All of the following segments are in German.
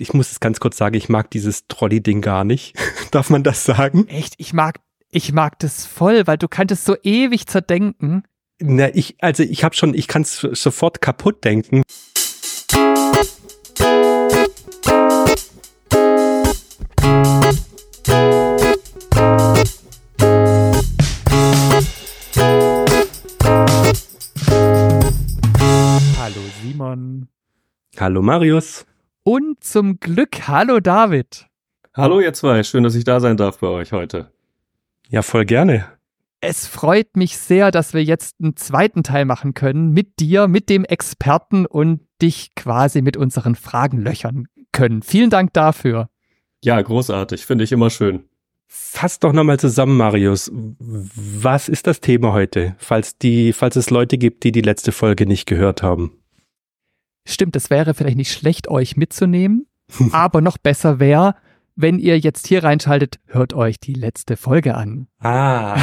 ich muss es ganz kurz sagen, ich mag dieses Trolley-Ding gar nicht. Darf man das sagen? Echt? Ich mag, ich mag das voll, weil du könntest so ewig zerdenken. Na, ich, also ich habe schon, ich kann es sofort kaputt denken. Hallo Simon. Hallo Marius. Und zum Glück, hallo David. Hallo ihr zwei, schön, dass ich da sein darf bei euch heute. Ja, voll gerne. Es freut mich sehr, dass wir jetzt einen zweiten Teil machen können mit dir, mit dem Experten und dich quasi mit unseren Fragen löchern können. Vielen Dank dafür. Ja, großartig, finde ich immer schön. Fass doch nochmal zusammen, Marius. Was ist das Thema heute, falls die, falls es Leute gibt, die die letzte Folge nicht gehört haben? Stimmt, es wäre vielleicht nicht schlecht, euch mitzunehmen, aber noch besser wäre, wenn ihr jetzt hier reinschaltet, hört euch die letzte Folge an. Ah.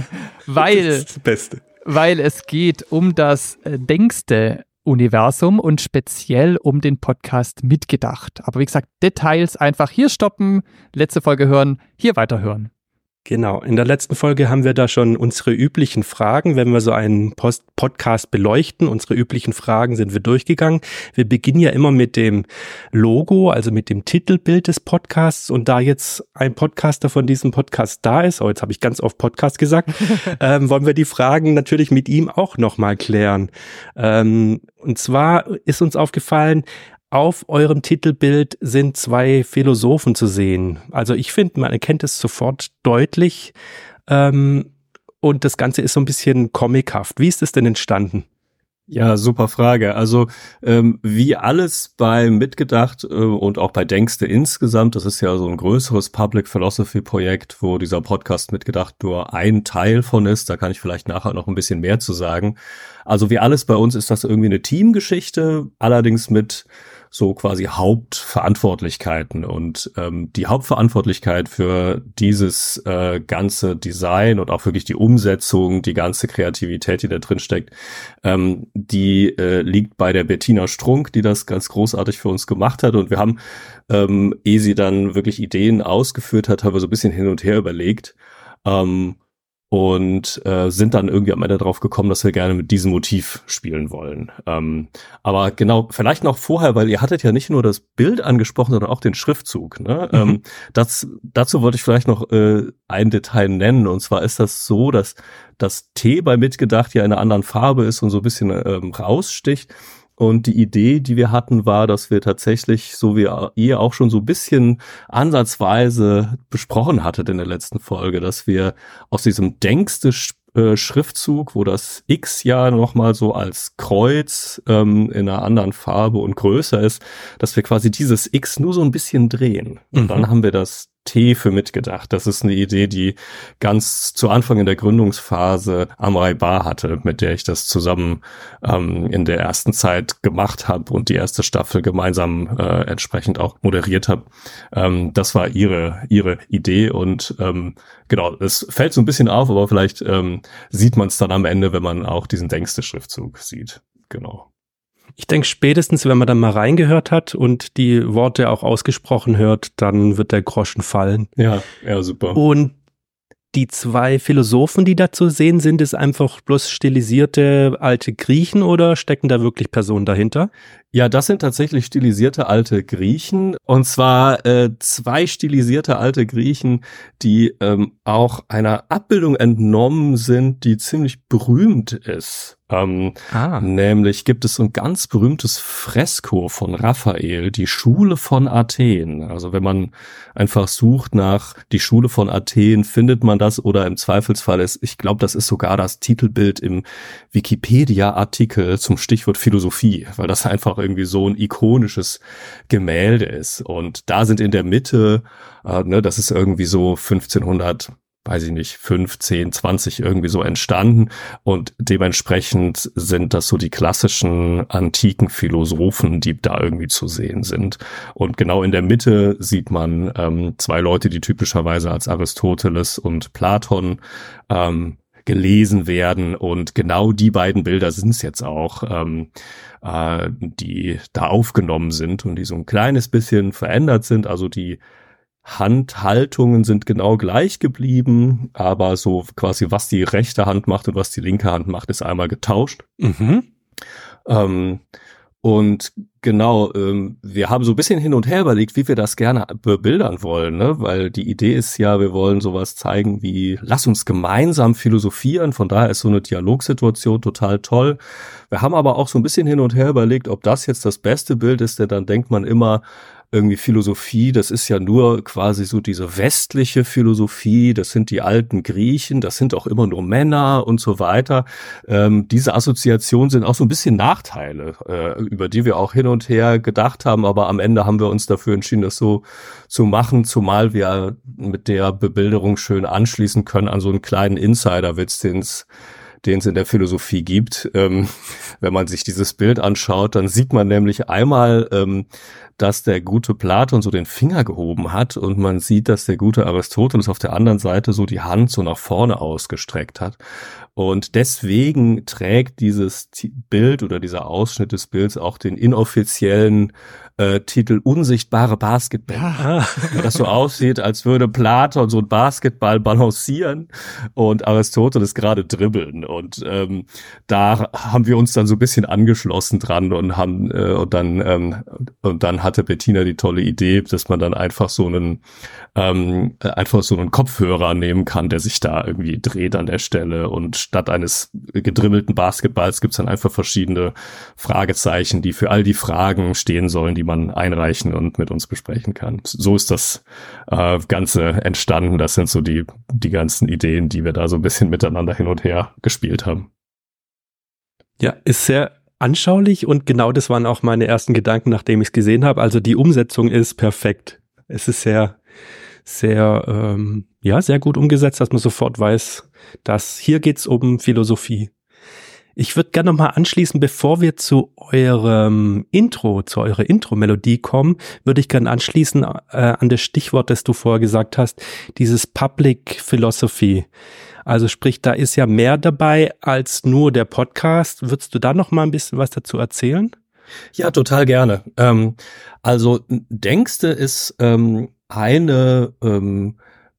weil, das ist das Beste. weil es geht um das äh, Denkste Universum und speziell um den Podcast mitgedacht. Aber wie gesagt, Details einfach hier stoppen, letzte Folge hören, hier weiterhören. Genau. In der letzten Folge haben wir da schon unsere üblichen Fragen, wenn wir so einen Post Podcast beleuchten. Unsere üblichen Fragen sind wir durchgegangen. Wir beginnen ja immer mit dem Logo, also mit dem Titelbild des Podcasts. Und da jetzt ein Podcaster von diesem Podcast da ist, oh, jetzt habe ich ganz oft Podcast gesagt, ähm, wollen wir die Fragen natürlich mit ihm auch nochmal klären. Ähm, und zwar ist uns aufgefallen, auf eurem Titelbild sind zwei Philosophen zu sehen. Also ich finde, man erkennt es sofort deutlich. Ähm, und das Ganze ist so ein bisschen comichaft. Wie ist es denn entstanden? Ja, super Frage. Also ähm, wie alles bei Mitgedacht äh, und auch bei Denkste insgesamt, das ist ja so ein größeres Public Philosophy Projekt, wo dieser Podcast Mitgedacht nur ein Teil von ist. Da kann ich vielleicht nachher noch ein bisschen mehr zu sagen. Also wie alles bei uns ist das irgendwie eine Teamgeschichte, allerdings mit so quasi Hauptverantwortlichkeiten und ähm, die Hauptverantwortlichkeit für dieses äh, ganze Design und auch wirklich die Umsetzung, die ganze Kreativität, die da drin steckt, ähm, die äh, liegt bei der Bettina Strunk, die das ganz großartig für uns gemacht hat und wir haben, ähm, ehe sie dann wirklich Ideen ausgeführt hat, haben wir so ein bisschen hin und her überlegt. Ähm, und äh, sind dann irgendwie am Ende drauf gekommen, dass wir gerne mit diesem Motiv spielen wollen. Ähm, aber genau, vielleicht noch vorher, weil ihr hattet ja nicht nur das Bild angesprochen, sondern auch den Schriftzug. Ne? Mhm. Ähm, das, dazu wollte ich vielleicht noch äh, ein Detail nennen. Und zwar ist das so, dass das T bei Mitgedacht ja in einer anderen Farbe ist und so ein bisschen ähm, raussticht. Und die Idee, die wir hatten, war, dass wir tatsächlich, so wie ihr auch schon so ein bisschen ansatzweise besprochen hattet in der letzten Folge, dass wir aus diesem denkste äh, Schriftzug, wo das X ja nochmal so als Kreuz ähm, in einer anderen Farbe und größer ist, dass wir quasi dieses X nur so ein bisschen drehen. Und mhm. dann haben wir das T für mitgedacht. Das ist eine Idee, die ganz zu Anfang in der Gründungsphase Amrei Bar hatte, mit der ich das zusammen ähm, in der ersten Zeit gemacht habe und die erste Staffel gemeinsam äh, entsprechend auch moderiert habe. Ähm, das war ihre ihre Idee und ähm, genau, es fällt so ein bisschen auf, aber vielleicht ähm, sieht man es dann am Ende, wenn man auch diesen Denkste-Schriftzug sieht. Genau. Ich denke, spätestens, wenn man dann mal reingehört hat und die Worte auch ausgesprochen hört, dann wird der Groschen fallen. Ja, ja, super. Und die zwei Philosophen, die da zu sehen sind, ist einfach bloß stilisierte alte Griechen oder stecken da wirklich Personen dahinter? Ja, das sind tatsächlich stilisierte alte Griechen. Und zwar äh, zwei stilisierte alte Griechen, die ähm, auch einer Abbildung entnommen sind, die ziemlich berühmt ist. Ähm, ah. Nämlich gibt es ein ganz berühmtes Fresko von Raphael, die Schule von Athen. Also wenn man einfach sucht nach die Schule von Athen, findet man das oder im Zweifelsfall ist, ich glaube, das ist sogar das Titelbild im Wikipedia-Artikel zum Stichwort Philosophie, weil das einfach irgendwie so ein ikonisches Gemälde ist. Und da sind in der Mitte, äh, ne, das ist irgendwie so 1500 weiß ich nicht, 15, 20 irgendwie so entstanden. Und dementsprechend sind das so die klassischen antiken Philosophen, die da irgendwie zu sehen sind. Und genau in der Mitte sieht man ähm, zwei Leute, die typischerweise als Aristoteles und Platon ähm, gelesen werden. Und genau die beiden Bilder sind es jetzt auch, ähm, äh, die da aufgenommen sind und die so ein kleines bisschen verändert sind. Also die Handhaltungen sind genau gleich geblieben, aber so quasi was die rechte Hand macht und was die linke Hand macht, ist einmal getauscht. Mhm. Ähm, und genau, ähm, wir haben so ein bisschen hin und her überlegt, wie wir das gerne bebildern wollen, ne? weil die Idee ist ja, wir wollen sowas zeigen wie, lass uns gemeinsam philosophieren, von daher ist so eine Dialogsituation total toll. Wir haben aber auch so ein bisschen hin und her überlegt, ob das jetzt das beste Bild ist, denn dann denkt man immer, irgendwie Philosophie, das ist ja nur quasi so diese westliche Philosophie, das sind die alten Griechen, das sind auch immer nur Männer und so weiter. Ähm, diese Assoziationen sind auch so ein bisschen Nachteile, äh, über die wir auch hin und her gedacht haben, aber am Ende haben wir uns dafür entschieden, das so zu machen, zumal wir mit der Bebilderung schön anschließen können an so einen kleinen Insiderwitz, den es den es in der Philosophie gibt. Ähm, wenn man sich dieses Bild anschaut, dann sieht man nämlich einmal, ähm, dass der gute Platon so den Finger gehoben hat und man sieht, dass der gute Aristoteles auf der anderen Seite so die Hand so nach vorne ausgestreckt hat. Und deswegen trägt dieses Bild oder dieser Ausschnitt des Bilds auch den inoffiziellen äh, Titel Unsichtbare Basketball. Ja. das so aussieht, als würde Platon so ein Basketball balancieren und Aristoteles gerade dribbeln. Und ähm, da haben wir uns dann so ein bisschen angeschlossen dran und haben äh, und dann ähm, und dann hatte Bettina die tolle Idee, dass man dann einfach so einen ähm, einfach so einen Kopfhörer nehmen kann, der sich da irgendwie dreht an der Stelle und statt eines gedribbelten Basketballs gibt's dann einfach verschiedene Fragezeichen, die für all die Fragen stehen sollen, die man einreichen und mit uns besprechen kann. So ist das äh, Ganze entstanden. Das sind so die, die ganzen Ideen, die wir da so ein bisschen miteinander hin und her gespielt haben. Ja, ist sehr anschaulich und genau das waren auch meine ersten Gedanken, nachdem ich es gesehen habe. Also die Umsetzung ist perfekt. Es ist sehr, sehr, ähm, ja, sehr gut umgesetzt, dass man sofort weiß, dass hier geht's um Philosophie. Ich würde gerne nochmal anschließen, bevor wir zu eurem Intro, zu eurer Intro-Melodie kommen, würde ich gerne anschließen äh, an das Stichwort, das du vorher gesagt hast, dieses Public Philosophy. Also sprich, da ist ja mehr dabei als nur der Podcast. Würdest du da noch mal ein bisschen was dazu erzählen? Ja, total gerne. Ähm, also Denkste ist ähm, eine ähm,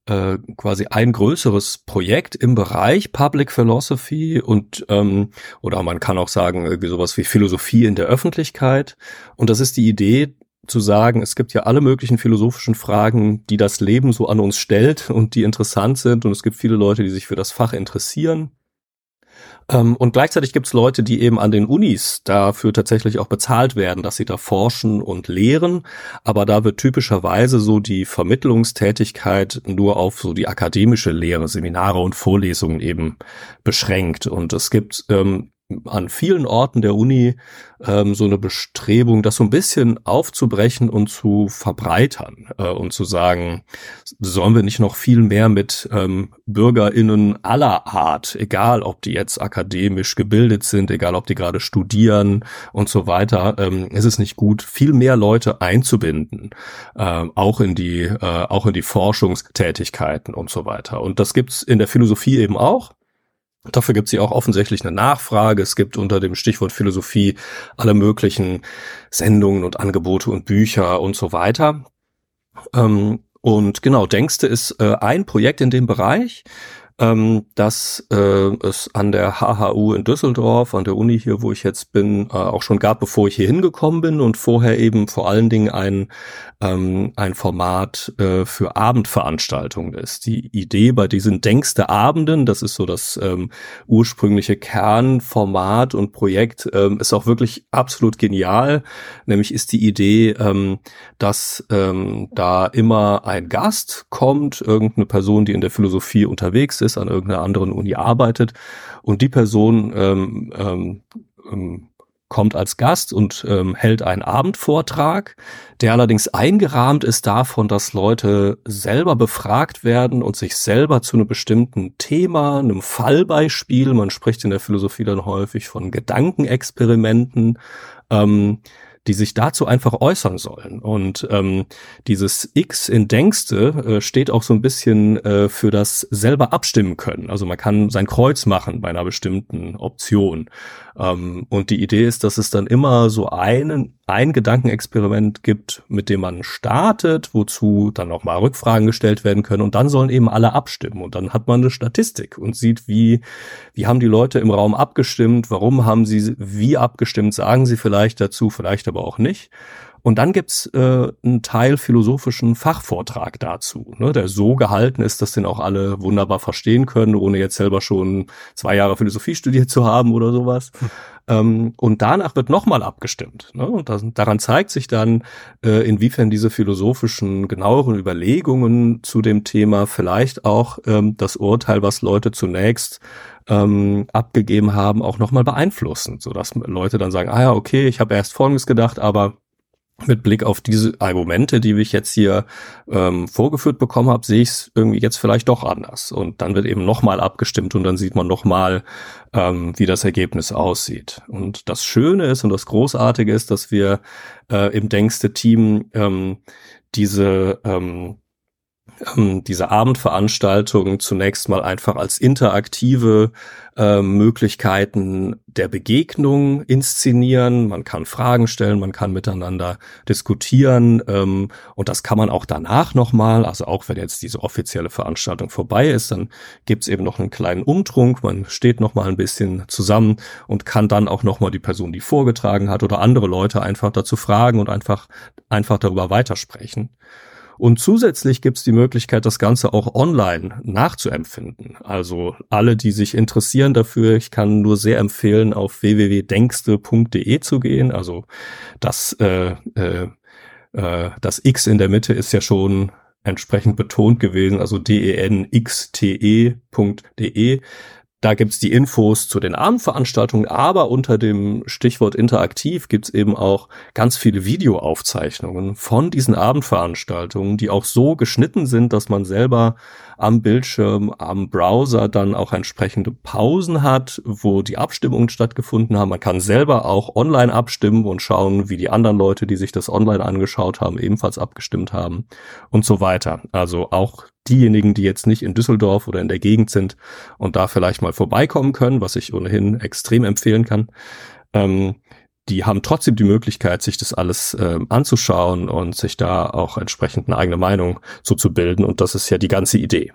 äh, quasi ein größeres Projekt im Bereich Public Philosophy und ähm, oder man kann auch sagen irgendwie sowas wie Philosophie in der Öffentlichkeit. Und das ist die Idee zu sagen, es gibt ja alle möglichen philosophischen Fragen, die das Leben so an uns stellt und die interessant sind. Und es gibt viele Leute, die sich für das Fach interessieren. Ähm, und gleichzeitig gibt es Leute, die eben an den Unis dafür tatsächlich auch bezahlt werden, dass sie da forschen und lehren. Aber da wird typischerweise so die Vermittlungstätigkeit nur auf so die akademische Lehre, Seminare und Vorlesungen eben beschränkt. Und es gibt ähm, an vielen Orten der Uni ähm, so eine Bestrebung, das so ein bisschen aufzubrechen und zu verbreitern äh, und zu sagen, sollen wir nicht noch viel mehr mit ähm, BürgerInnen aller Art, egal ob die jetzt akademisch gebildet sind, egal ob die gerade studieren und so weiter, ähm, ist es nicht gut, viel mehr Leute einzubinden, äh, auch in die, äh, auch in die Forschungstätigkeiten und so weiter. Und das gibt's in der Philosophie eben auch. Dafür gibt es auch offensichtlich eine Nachfrage. Es gibt unter dem Stichwort Philosophie alle möglichen Sendungen und Angebote und Bücher und so weiter. Ähm, und genau, Denkste ist äh, ein Projekt in dem Bereich ähm, dass äh, es an der HHU in Düsseldorf, an der Uni hier, wo ich jetzt bin, äh, auch schon gab, bevor ich hier hingekommen bin und vorher eben vor allen Dingen ein, ähm, ein Format äh, für Abendveranstaltungen ist. Die Idee bei diesen Denkste Abenden, das ist so das ähm, ursprüngliche Kernformat und Projekt, ähm, ist auch wirklich absolut genial. Nämlich ist die Idee, ähm, dass ähm, da immer ein Gast kommt, irgendeine Person, die in der Philosophie unterwegs ist, ist, an irgendeiner anderen Uni arbeitet und die Person ähm, ähm, ähm, kommt als Gast und ähm, hält einen Abendvortrag, der allerdings eingerahmt ist davon, dass Leute selber befragt werden und sich selber zu einem bestimmten Thema, einem Fallbeispiel, man spricht in der Philosophie dann häufig von Gedankenexperimenten, ähm, die sich dazu einfach äußern sollen. Und ähm, dieses X in Denkste äh, steht auch so ein bisschen äh, für das selber abstimmen können. Also man kann sein Kreuz machen bei einer bestimmten Option. Ähm, und die Idee ist, dass es dann immer so einen, ein Gedankenexperiment gibt, mit dem man startet, wozu dann nochmal Rückfragen gestellt werden können und dann sollen eben alle abstimmen und dann hat man eine Statistik und sieht, wie, wie haben die Leute im Raum abgestimmt, warum haben sie wie abgestimmt, sagen sie vielleicht dazu, vielleicht aber auch nicht. Und dann gibt's äh, einen Teil philosophischen Fachvortrag dazu, ne, der so gehalten ist, dass den auch alle wunderbar verstehen können, ohne jetzt selber schon zwei Jahre Philosophie studiert zu haben oder sowas. Hm. Ähm, und danach wird nochmal abgestimmt. Ne? Und das, daran zeigt sich dann, äh, inwiefern diese philosophischen, genaueren Überlegungen zu dem Thema vielleicht auch ähm, das Urteil, was Leute zunächst ähm, abgegeben haben, auch nochmal beeinflussen, sodass Leute dann sagen, ah ja, okay, ich habe erst Folgendes gedacht, aber mit Blick auf diese Argumente, die ich jetzt hier ähm, vorgeführt bekommen habe, sehe ich es irgendwie jetzt vielleicht doch anders. Und dann wird eben nochmal abgestimmt und dann sieht man nochmal, ähm, wie das Ergebnis aussieht. Und das Schöne ist und das Großartige ist, dass wir äh, im Denkste-Team ähm, diese ähm, ähm, diese Abendveranstaltungen zunächst mal einfach als interaktive äh, Möglichkeiten der Begegnung inszenieren. Man kann Fragen stellen, man kann miteinander diskutieren ähm, und das kann man auch danach nochmal, also auch wenn jetzt diese offizielle Veranstaltung vorbei ist, dann gibt's eben noch einen kleinen Umtrunk, man steht nochmal ein bisschen zusammen und kann dann auch nochmal die Person, die vorgetragen hat oder andere Leute einfach dazu fragen und einfach, einfach darüber weitersprechen. Und zusätzlich gibt es die Möglichkeit, das Ganze auch online nachzuempfinden. Also alle, die sich interessieren dafür, ich kann nur sehr empfehlen, auf www.denkste.de zu gehen. Also das, äh, äh, äh, das X in der Mitte ist ja schon entsprechend betont gewesen, also denxte.de. Da gibt's die Infos zu den Abendveranstaltungen, aber unter dem Stichwort interaktiv gibt's eben auch ganz viele Videoaufzeichnungen von diesen Abendveranstaltungen, die auch so geschnitten sind, dass man selber am Bildschirm, am Browser dann auch entsprechende Pausen hat, wo die Abstimmungen stattgefunden haben. Man kann selber auch online abstimmen und schauen, wie die anderen Leute, die sich das online angeschaut haben, ebenfalls abgestimmt haben und so weiter. Also auch diejenigen, die jetzt nicht in Düsseldorf oder in der Gegend sind und da vielleicht mal vorbeikommen können, was ich ohnehin extrem empfehlen kann, ähm, die haben trotzdem die Möglichkeit, sich das alles äh, anzuschauen und sich da auch entsprechend eine eigene Meinung so zu bilden. Und das ist ja die ganze Idee.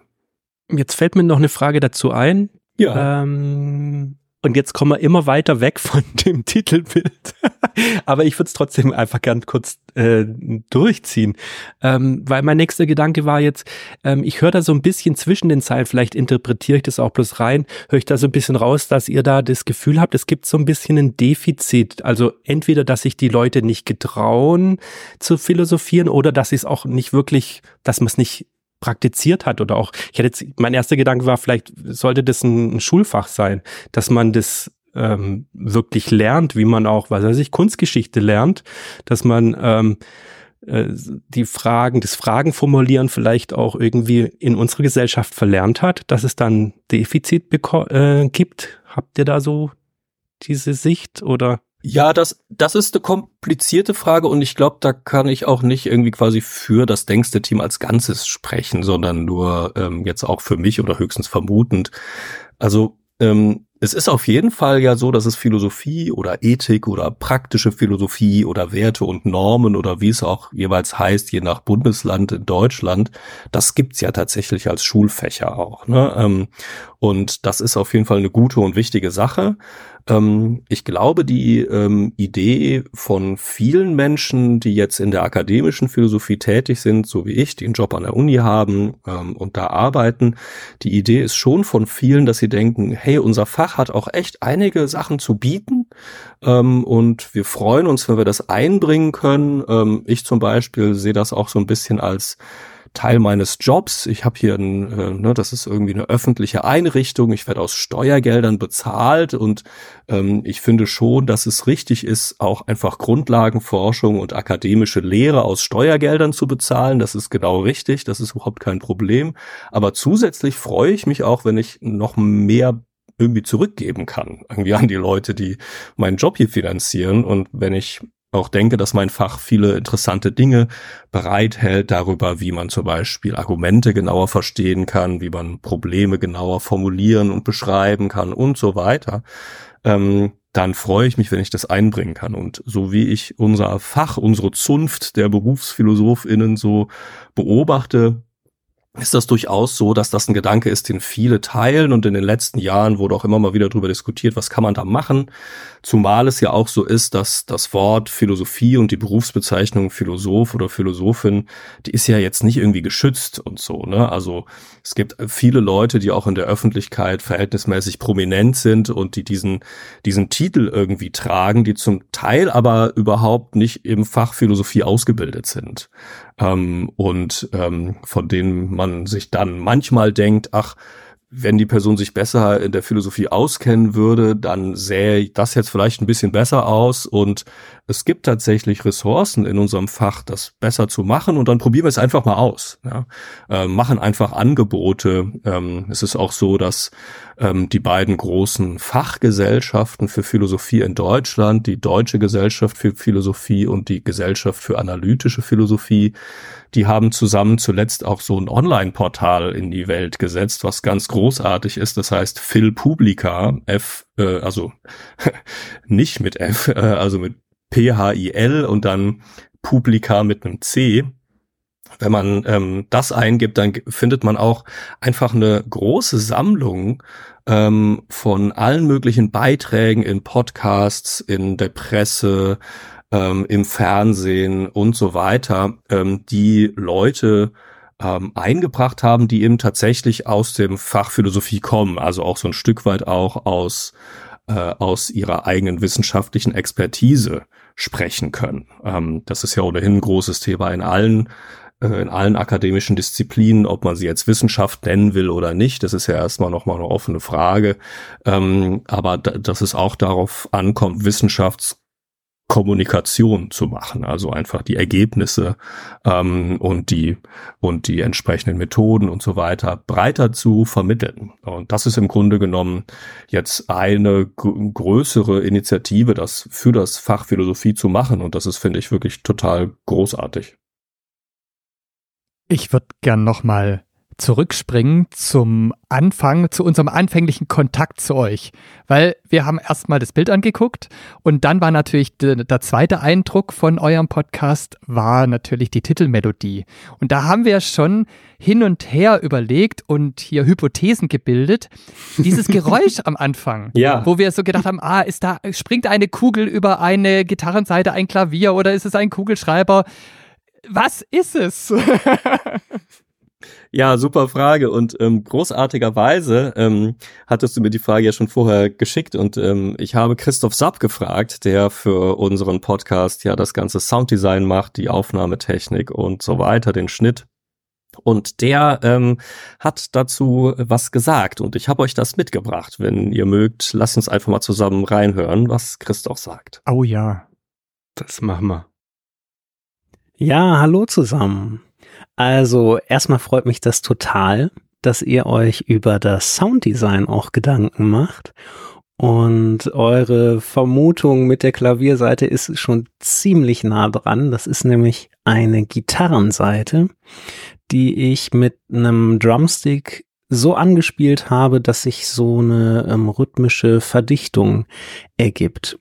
Jetzt fällt mir noch eine Frage dazu ein. Ja. Ähm, und jetzt kommen wir immer weiter weg von dem Titelbild. Aber ich würde es trotzdem einfach gern kurz äh, durchziehen. Ähm, weil mein nächster Gedanke war jetzt, ähm, ich höre da so ein bisschen zwischen den Zeilen, vielleicht interpretiere ich das auch bloß rein, höre ich da so ein bisschen raus, dass ihr da das Gefühl habt, es gibt so ein bisschen ein Defizit. Also entweder, dass sich die Leute nicht getrauen zu philosophieren oder dass sie es auch nicht wirklich, dass man es nicht praktiziert hat oder auch, ich hätte jetzt, mein erster Gedanke war, vielleicht sollte das ein, ein Schulfach sein, dass man das ähm, wirklich lernt, wie man auch, was weiß ich, Kunstgeschichte lernt, dass man ähm, äh, die Fragen, das Fragen formulieren vielleicht auch irgendwie in unserer Gesellschaft verlernt hat, dass es dann Defizit äh, gibt. Habt ihr da so diese Sicht oder? Ja, das, das ist eine komplizierte Frage und ich glaube, da kann ich auch nicht irgendwie quasi für das Denkste-Team als Ganzes sprechen, sondern nur ähm, jetzt auch für mich oder höchstens vermutend. Also ähm, es ist auf jeden Fall ja so, dass es Philosophie oder Ethik oder praktische Philosophie oder Werte und Normen oder wie es auch jeweils heißt, je nach Bundesland in Deutschland, das gibt's ja tatsächlich als Schulfächer auch. Ne? Ähm, und das ist auf jeden Fall eine gute und wichtige Sache. Ähm, ich glaube, die ähm, Idee von vielen Menschen, die jetzt in der akademischen Philosophie tätig sind, so wie ich, die einen Job an der Uni haben ähm, und da arbeiten, die Idee ist schon von vielen, dass sie denken, hey, unser Fach hat auch echt einige Sachen zu bieten ähm, und wir freuen uns, wenn wir das einbringen können. Ähm, ich zum Beispiel sehe das auch so ein bisschen als Teil meines Jobs. Ich habe hier, ein, äh, ne, das ist irgendwie eine öffentliche Einrichtung. Ich werde aus Steuergeldern bezahlt und ähm, ich finde schon, dass es richtig ist, auch einfach Grundlagenforschung und akademische Lehre aus Steuergeldern zu bezahlen. Das ist genau richtig. Das ist überhaupt kein Problem. Aber zusätzlich freue ich mich auch, wenn ich noch mehr irgendwie zurückgeben kann, irgendwie an die Leute, die meinen Job hier finanzieren. Und wenn ich auch denke, dass mein Fach viele interessante Dinge bereithält darüber, wie man zum Beispiel Argumente genauer verstehen kann, wie man Probleme genauer formulieren und beschreiben kann und so weiter. Ähm, dann freue ich mich, wenn ich das einbringen kann. Und so wie ich unser Fach, unsere Zunft der Berufsphilosophinnen so beobachte, ist das durchaus so, dass das ein Gedanke ist, den viele teilen und in den letzten Jahren wurde auch immer mal wieder darüber diskutiert, was kann man da machen. Zumal es ja auch so ist, dass das Wort Philosophie und die Berufsbezeichnung Philosoph oder Philosophin, die ist ja jetzt nicht irgendwie geschützt und so, ne? Also es gibt viele Leute, die auch in der Öffentlichkeit verhältnismäßig prominent sind und die diesen, diesen Titel irgendwie tragen, die zum Teil aber überhaupt nicht im Fach Philosophie ausgebildet sind. Ähm, und ähm, von denen man sich dann manchmal denkt, ach, wenn die Person sich besser in der Philosophie auskennen würde, dann sähe das jetzt vielleicht ein bisschen besser aus und es gibt tatsächlich Ressourcen in unserem Fach, das besser zu machen und dann probieren wir es einfach mal aus. Ja. Äh, machen einfach Angebote. Ähm, es ist auch so, dass ähm, die beiden großen Fachgesellschaften für Philosophie in Deutschland, die Deutsche Gesellschaft für Philosophie und die Gesellschaft für analytische Philosophie, die haben zusammen zuletzt auch so ein Online-Portal in die Welt gesetzt, was ganz großartig ist. Das heißt Phil Publica, F, äh, also nicht mit F, äh, also mit P-H-I-L und dann Publica mit einem C. Wenn man ähm, das eingibt, dann findet man auch einfach eine große Sammlung ähm, von allen möglichen Beiträgen in Podcasts, in der Presse, ähm, im Fernsehen und so weiter, ähm, die Leute ähm, eingebracht haben, die eben tatsächlich aus dem Fach Philosophie kommen, also auch so ein Stück weit auch aus äh, aus ihrer eigenen wissenschaftlichen Expertise sprechen können. Ähm, das ist ja ohnehin ein großes Thema in allen äh, in allen akademischen Disziplinen, ob man sie jetzt Wissenschaft nennen will oder nicht, das ist ja erstmal nochmal eine offene Frage. Ähm, aber dass es auch darauf ankommt, Wissenschafts Kommunikation zu machen, also einfach die Ergebnisse ähm, und die und die entsprechenden Methoden und so weiter breiter zu vermitteln. Und das ist im Grunde genommen jetzt eine größere Initiative, das für das Fach Philosophie zu machen. Und das ist, finde ich, wirklich total großartig. Ich würde gern noch mal zurückspringen zum Anfang, zu unserem anfänglichen Kontakt zu euch. Weil wir haben erstmal das Bild angeguckt und dann war natürlich de, der zweite Eindruck von eurem Podcast war natürlich die Titelmelodie. Und da haben wir schon hin und her überlegt und hier Hypothesen gebildet. Dieses Geräusch am Anfang, ja. wo wir so gedacht haben, ah, ist da, springt eine Kugel über eine Gitarrenseite, ein Klavier oder ist es ein Kugelschreiber? Was ist es? Ja, super Frage. Und ähm, großartigerweise ähm, hattest du mir die Frage ja schon vorher geschickt und ähm, ich habe Christoph Sapp gefragt, der für unseren Podcast ja das ganze Sounddesign macht, die Aufnahmetechnik und so weiter, den Schnitt. Und der ähm, hat dazu was gesagt und ich habe euch das mitgebracht. Wenn ihr mögt, lasst uns einfach mal zusammen reinhören, was Christoph sagt. Oh ja. Das machen wir. Ja, hallo zusammen. Also erstmal freut mich das total, dass ihr euch über das Sounddesign auch Gedanken macht. Und eure Vermutung mit der Klavierseite ist schon ziemlich nah dran. Das ist nämlich eine Gitarrenseite, die ich mit einem Drumstick so angespielt habe, dass sich so eine ähm, rhythmische Verdichtung ergibt.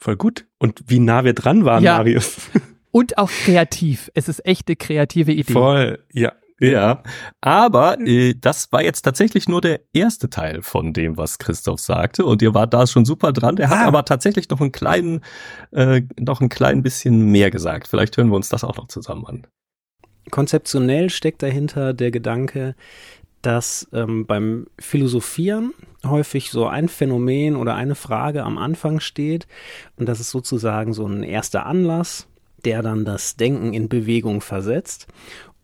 Voll gut. Und wie nah wir dran waren, ja. Marius. Und auch kreativ. Es ist echt eine kreative Idee. Voll, ja. Ja, aber äh, das war jetzt tatsächlich nur der erste Teil von dem, was Christoph sagte. Und ihr wart da schon super dran. Der hat ah. aber tatsächlich noch einen kleinen, äh, noch ein klein bisschen mehr gesagt. Vielleicht hören wir uns das auch noch zusammen an. Konzeptionell steckt dahinter der Gedanke, dass ähm, beim Philosophieren häufig so ein Phänomen oder eine Frage am Anfang steht und das ist sozusagen so ein erster Anlass, der dann das Denken in Bewegung versetzt.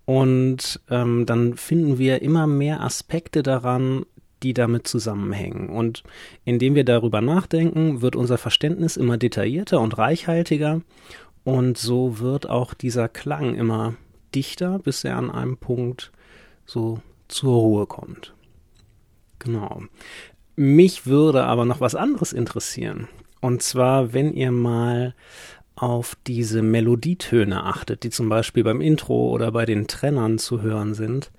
Und ähm, dann finden wir immer mehr Aspekte daran, die damit zusammenhängen. Und indem wir darüber nachdenken, wird unser Verständnis immer detaillierter und reichhaltiger. Und so wird auch dieser Klang immer dichter, bis er an einem Punkt so zur Ruhe kommt. Genau. Mich würde aber noch was anderes interessieren. Und zwar, wenn ihr mal auf diese Melodietöne achtet, die zum Beispiel beim Intro oder bei den Trennern zu hören sind,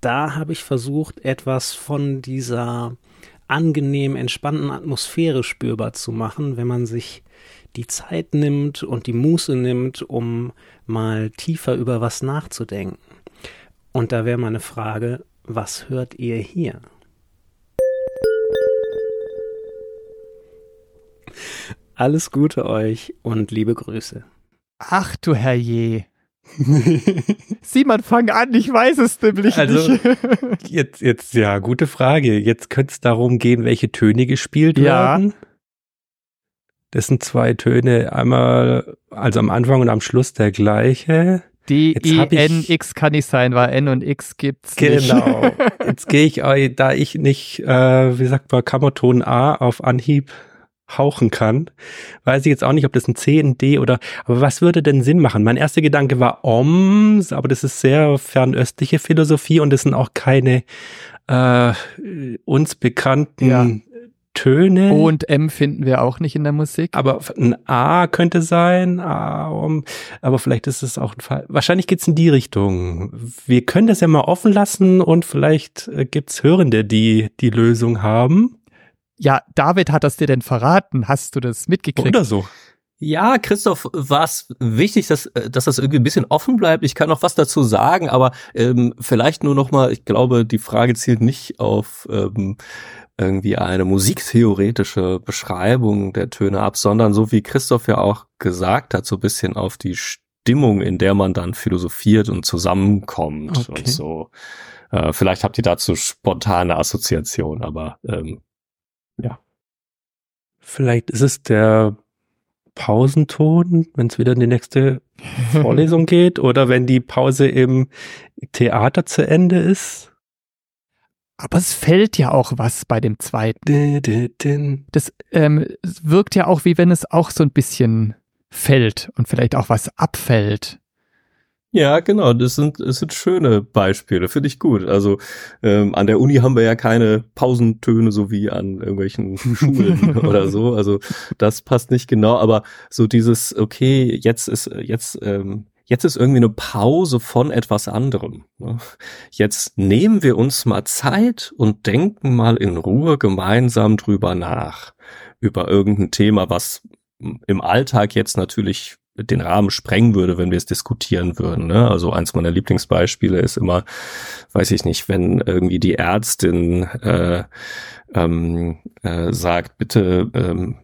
da habe ich versucht, etwas von dieser angenehm entspannten Atmosphäre spürbar zu machen, wenn man sich die Zeit nimmt und die Muße nimmt, um mal tiefer über was nachzudenken. Und da wäre meine Frage, was hört ihr hier? Alles Gute euch und liebe Grüße. Ach du Herrje. Simon, fang an, ich weiß es nämlich Also, nicht. Jetzt, jetzt, ja, gute Frage. Jetzt könnte es darum gehen, welche Töne gespielt Ja. werden. Das sind zwei Töne, einmal, also am Anfang und am Schluss der gleiche. D, E, N, X kann nicht sein, weil N und X gibt's nicht. Genau. Jetzt gehe ich, äh, da ich nicht, äh, wie sagt man, Kammerton A auf Anhieb hauchen kann, weiß ich jetzt auch nicht, ob das ein C, ein D oder, aber was würde denn Sinn machen? Mein erster Gedanke war Oms, aber das ist sehr fernöstliche Philosophie und das sind auch keine äh, uns bekannten Ja. Töne. O und M finden wir auch nicht in der Musik. aber ein A könnte sein, A, um, aber vielleicht ist es auch ein Fall. Wahrscheinlich geht's in die Richtung. Wir können das ja mal offen lassen und vielleicht äh, gibt's Hörende, die die Lösung haben. Ja, David hat das dir denn verraten. Hast du das mitgekriegt? Oder so. Ja, Christoph, war es wichtig, dass, äh, dass das irgendwie ein bisschen offen bleibt. Ich kann noch was dazu sagen, aber ähm, vielleicht nur noch mal, ich glaube, die Frage zielt nicht auf ähm, irgendwie eine musiktheoretische Beschreibung der Töne ab, sondern so wie Christoph ja auch gesagt hat, so ein bisschen auf die Stimmung, in der man dann philosophiert und zusammenkommt Okay. und so. Äh, vielleicht habt ihr dazu spontane Assoziation, aber ähm, Vielleicht ist es der Pausenton, wenn es wieder in die nächste Vorlesung geht oder wenn die Pause im Theater zu Ende ist. Aber es fällt ja auch was bei dem zweiten. Das ähm, wirkt ja auch, wie wenn es auch so ein bisschen fällt und vielleicht auch was abfällt. Ja, genau, das sind, das sind schöne Beispiele, finde ich gut. Also ähm, an der Uni haben wir ja keine Pausentöne so wie an irgendwelchen Schulen oder so. Also das passt nicht genau, aber so dieses, okay, jetzt ist, jetzt, ähm, jetzt ist irgendwie eine Pause von etwas anderem. Ne? Jetzt nehmen wir uns mal Zeit und denken mal in Ruhe gemeinsam drüber nach. Über irgendein Thema, was im Alltag jetzt natürlich den Rahmen sprengen würde, wenn wir es diskutieren würden. Ne? Also eins meiner Lieblingsbeispiele ist immer, weiß ich nicht, wenn irgendwie die Ärztin äh, ähm, äh, sagt, bitte, ähm,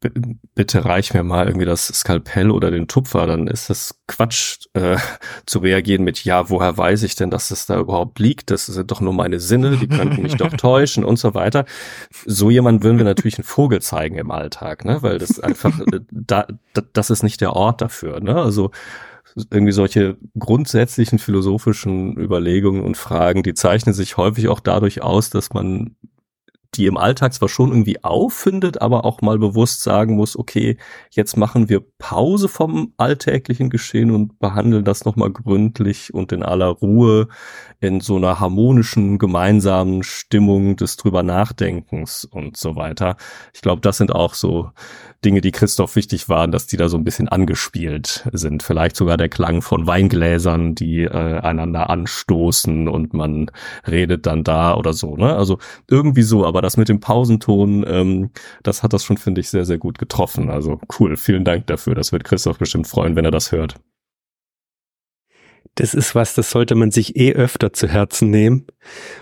bitte reich mir mal irgendwie das Skalpell oder den Tupfer, dann ist das Quatsch äh, zu reagieren mit, ja, woher weiß ich denn, dass es da überhaupt liegt? Das sind doch nur meine Sinne, die könnten mich doch täuschen und so weiter. So jemand würden wir natürlich einen Vogel zeigen im Alltag, ne? Weil das einfach, äh, da, da, das ist nicht der Ort dafür, ne? Also irgendwie solche grundsätzlichen philosophischen Überlegungen und Fragen, die zeichnen sich häufig auch dadurch aus, dass man die im Alltag zwar schon irgendwie auffindet, aber auch mal bewusst sagen muss, okay, jetzt machen wir Pause vom alltäglichen Geschehen und behandeln das nochmal gründlich und in aller Ruhe in so einer harmonischen, gemeinsamen Stimmung des drüber Nachdenkens und so weiter. Ich glaube, das sind auch so Dinge, die Christoph wichtig waren, dass die da so ein bisschen angespielt sind. Vielleicht sogar der Klang von Weingläsern, die äh, einander anstoßen und man redet dann da oder so. Ne? Also irgendwie so, aber das mit dem Pausenton, ähm, das hat das schon, finde ich, sehr, sehr gut getroffen. Also cool, vielen Dank dafür. Das wird Christoph bestimmt freuen, wenn er das hört. Das ist was, das sollte man sich eh öfter zu Herzen nehmen.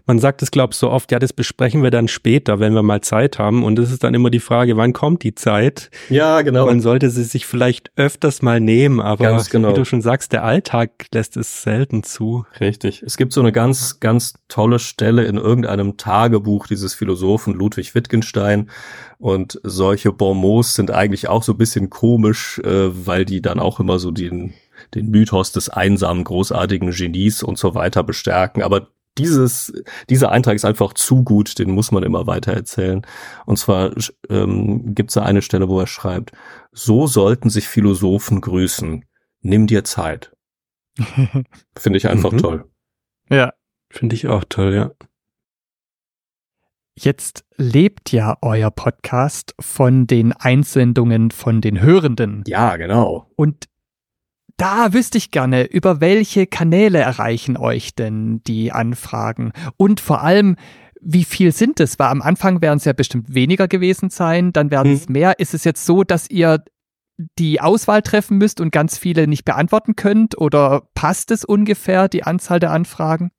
Man sagt es, glaub so oft, ja, das besprechen wir dann später, wenn wir mal Zeit haben. Und es ist dann immer die Frage, wann kommt die Zeit? Ja, genau. Man sollte sie sich vielleicht öfters mal nehmen, aber genau. wie du schon sagst, der Alltag lässt es selten zu. Richtig. Es gibt so eine ganz, ganz tolle Stelle in irgendeinem Tagebuch dieses Philosophen Ludwig Wittgenstein. Und solche Bonmots sind eigentlich auch so ein bisschen komisch, äh, weil die dann auch immer so den, den Mythos des einsamen, großartigen Genies und so weiter bestärken. Aber dieses, dieser Eintrag ist einfach zu gut, den muss man immer weiter erzählen. Und zwar ähm, gibt es da eine Stelle, wo er schreibt, so sollten sich Philosophen grüßen. Nimm dir Zeit. Finde ich einfach Mhm. toll. Ja. Finde ich auch toll, ja. Jetzt lebt ja euer Podcast von den Einsendungen von den Hörenden. Ja, genau. Und da wüsste ich gerne, über welche Kanäle erreichen euch denn die Anfragen? Und vor allem, wie viel sind es? Weil am Anfang werden es ja bestimmt weniger gewesen sein, dann werden es hm. mehr. Ist es jetzt so, dass ihr die Auswahl treffen müsst und ganz viele nicht beantworten könnt? Oder passt es ungefähr, die Anzahl der Anfragen?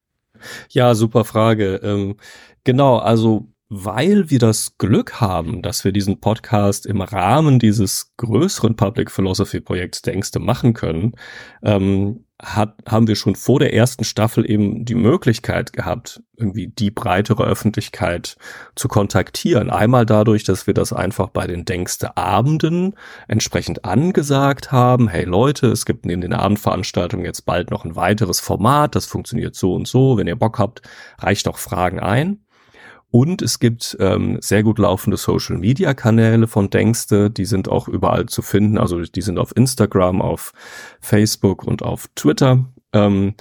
Ja, super Frage. Ähm, genau, also weil wir das Glück haben, dass wir diesen Podcast im Rahmen dieses größeren Public Philosophy Projekts Denkste machen können, ähm, hat, haben wir schon vor der ersten Staffel eben die Möglichkeit gehabt, irgendwie die breitere Öffentlichkeit zu kontaktieren. Einmal dadurch, dass wir das einfach bei den Denkste Abenden entsprechend angesagt haben. Hey Leute, es gibt neben den Abendveranstaltungen jetzt bald noch ein weiteres Format. Das funktioniert so und so. Wenn ihr Bock habt, reicht doch Fragen ein. Und es gibt ähm, sehr gut laufende Social-Media-Kanäle von Denkste, die sind auch überall zu finden. Also die sind auf Instagram, auf Facebook und auf Twitter. Ähm,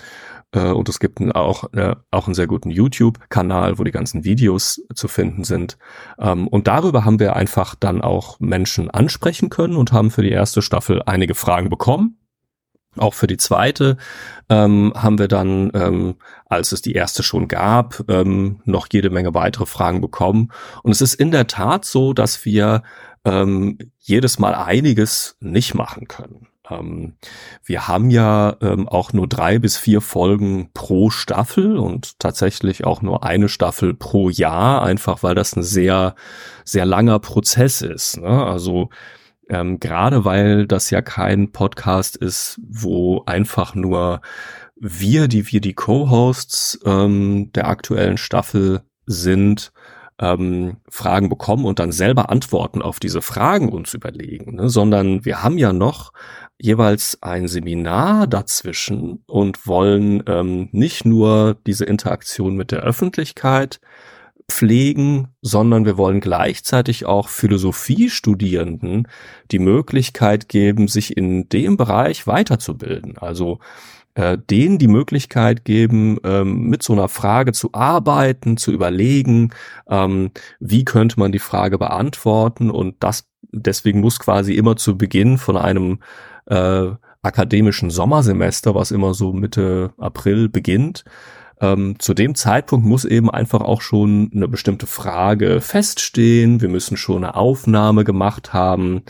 äh, und es gibt auch, äh, auch einen sehr guten YouTube-Kanal, wo die ganzen Videos zu finden sind. Ähm, und darüber haben wir einfach dann auch Menschen ansprechen können und haben für die erste Staffel einige Fragen bekommen auch für die zweite ähm, haben wir dann, ähm, als es die erste schon gab, ähm, noch jede Menge weitere Fragen bekommen. Und es ist in der Tat so, dass wir ähm, jedes Mal einiges nicht machen können. Ähm, wir haben ja ähm, auch nur drei bis vier Folgen pro Staffel und tatsächlich auch nur eine Staffel pro Jahr, einfach weil das ein sehr, sehr langer Prozess ist. Ne? Also ähm, Gerade weil das ja kein Podcast ist, wo einfach nur wir, die wir die Co-Hosts ähm, der aktuellen Staffel sind, ähm, Fragen bekommen und dann selber Antworten auf diese Fragen uns überlegen, ne? sondern wir haben ja noch jeweils ein Seminar dazwischen und wollen ähm, nicht nur diese Interaktion mit der Öffentlichkeit pflegen, sondern wir wollen gleichzeitig auch Philosophiestudierenden die Möglichkeit geben, sich in dem Bereich weiterzubilden. Also äh, denen die Möglichkeit geben, ähm, mit so einer Frage zu arbeiten, zu überlegen, ähm, wie könnte man die Frage beantworten und das deswegen muss quasi immer zu Beginn von einem äh, akademischen Sommersemester, was immer so Mitte April beginnt, ähm, zu dem Zeitpunkt muss eben einfach auch schon eine bestimmte Frage feststehen. Wir müssen schon eine Aufnahme gemacht haben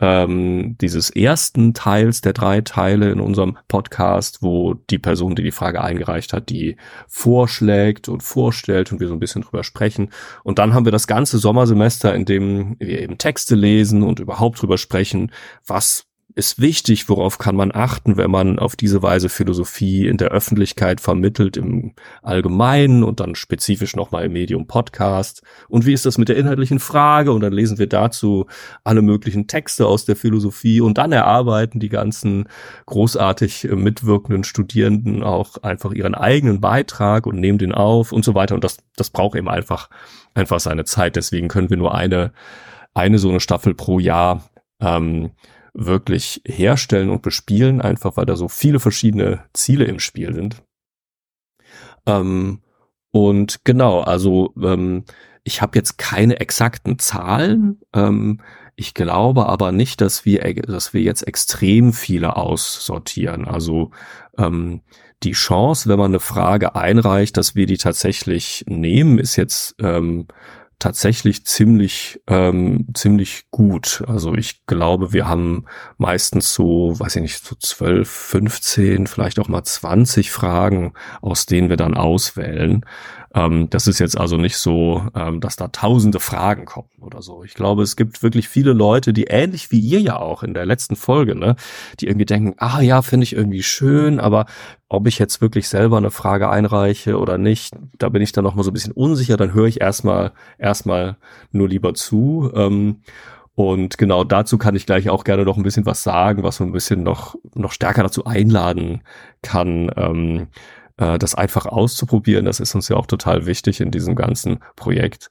ähm, dieses ersten Teils der drei Teile in unserem Podcast, wo die Person, die die Frage eingereicht hat, die vorschlägt und vorstellt und wir so ein bisschen drüber sprechen. Und dann haben wir das ganze Sommersemester, in dem wir eben Texte lesen und überhaupt drüber sprechen, was ist wichtig, worauf kann man achten, wenn man auf diese Weise Philosophie in der Öffentlichkeit vermittelt, im Allgemeinen und dann spezifisch nochmal im Medium Podcast. Und wie ist das mit der inhaltlichen Frage? Und dann lesen wir dazu alle möglichen Texte aus der Philosophie und dann erarbeiten die ganzen großartig mitwirkenden Studierenden auch einfach ihren eigenen Beitrag und nehmen den auf und so weiter. Und das, das braucht eben einfach, einfach seine Zeit. Deswegen können wir nur eine, eine so eine Staffel pro Jahr ähm, wirklich herstellen und bespielen, einfach weil da so viele verschiedene Ziele im Spiel sind. Ähm, und genau, also ähm, ich habe jetzt keine exakten Zahlen. Ähm, ich glaube aber nicht, dass wir, dass wir jetzt extrem viele aussortieren. Also ähm, die Chance, wenn man eine Frage einreicht, dass wir die tatsächlich nehmen, ist jetzt ähm, tatsächlich ziemlich ähm, ziemlich gut. Also ich glaube, wir haben meistens so, weiß ich nicht, so zwölf, 15, vielleicht auch mal 20 Fragen, aus denen wir dann auswählen. Ähm, das ist jetzt also nicht so, ähm, dass da tausende Fragen kommen oder so. Ich glaube, es gibt wirklich viele Leute, die ähnlich wie ihr ja auch in der letzten Folge, ne, die irgendwie denken, ah ja, finde ich irgendwie schön, aber ob ich jetzt wirklich selber eine Frage einreiche oder nicht, da bin ich dann noch mal so ein bisschen unsicher. Dann höre ich erstmal erstmal nur lieber zu. Ähm, und genau dazu kann ich gleich auch gerne noch ein bisschen was sagen, was so ein bisschen noch, noch stärker dazu einladen kann, ähm, äh, das einfach auszuprobieren. Das ist uns ja auch total wichtig in diesem ganzen Projekt.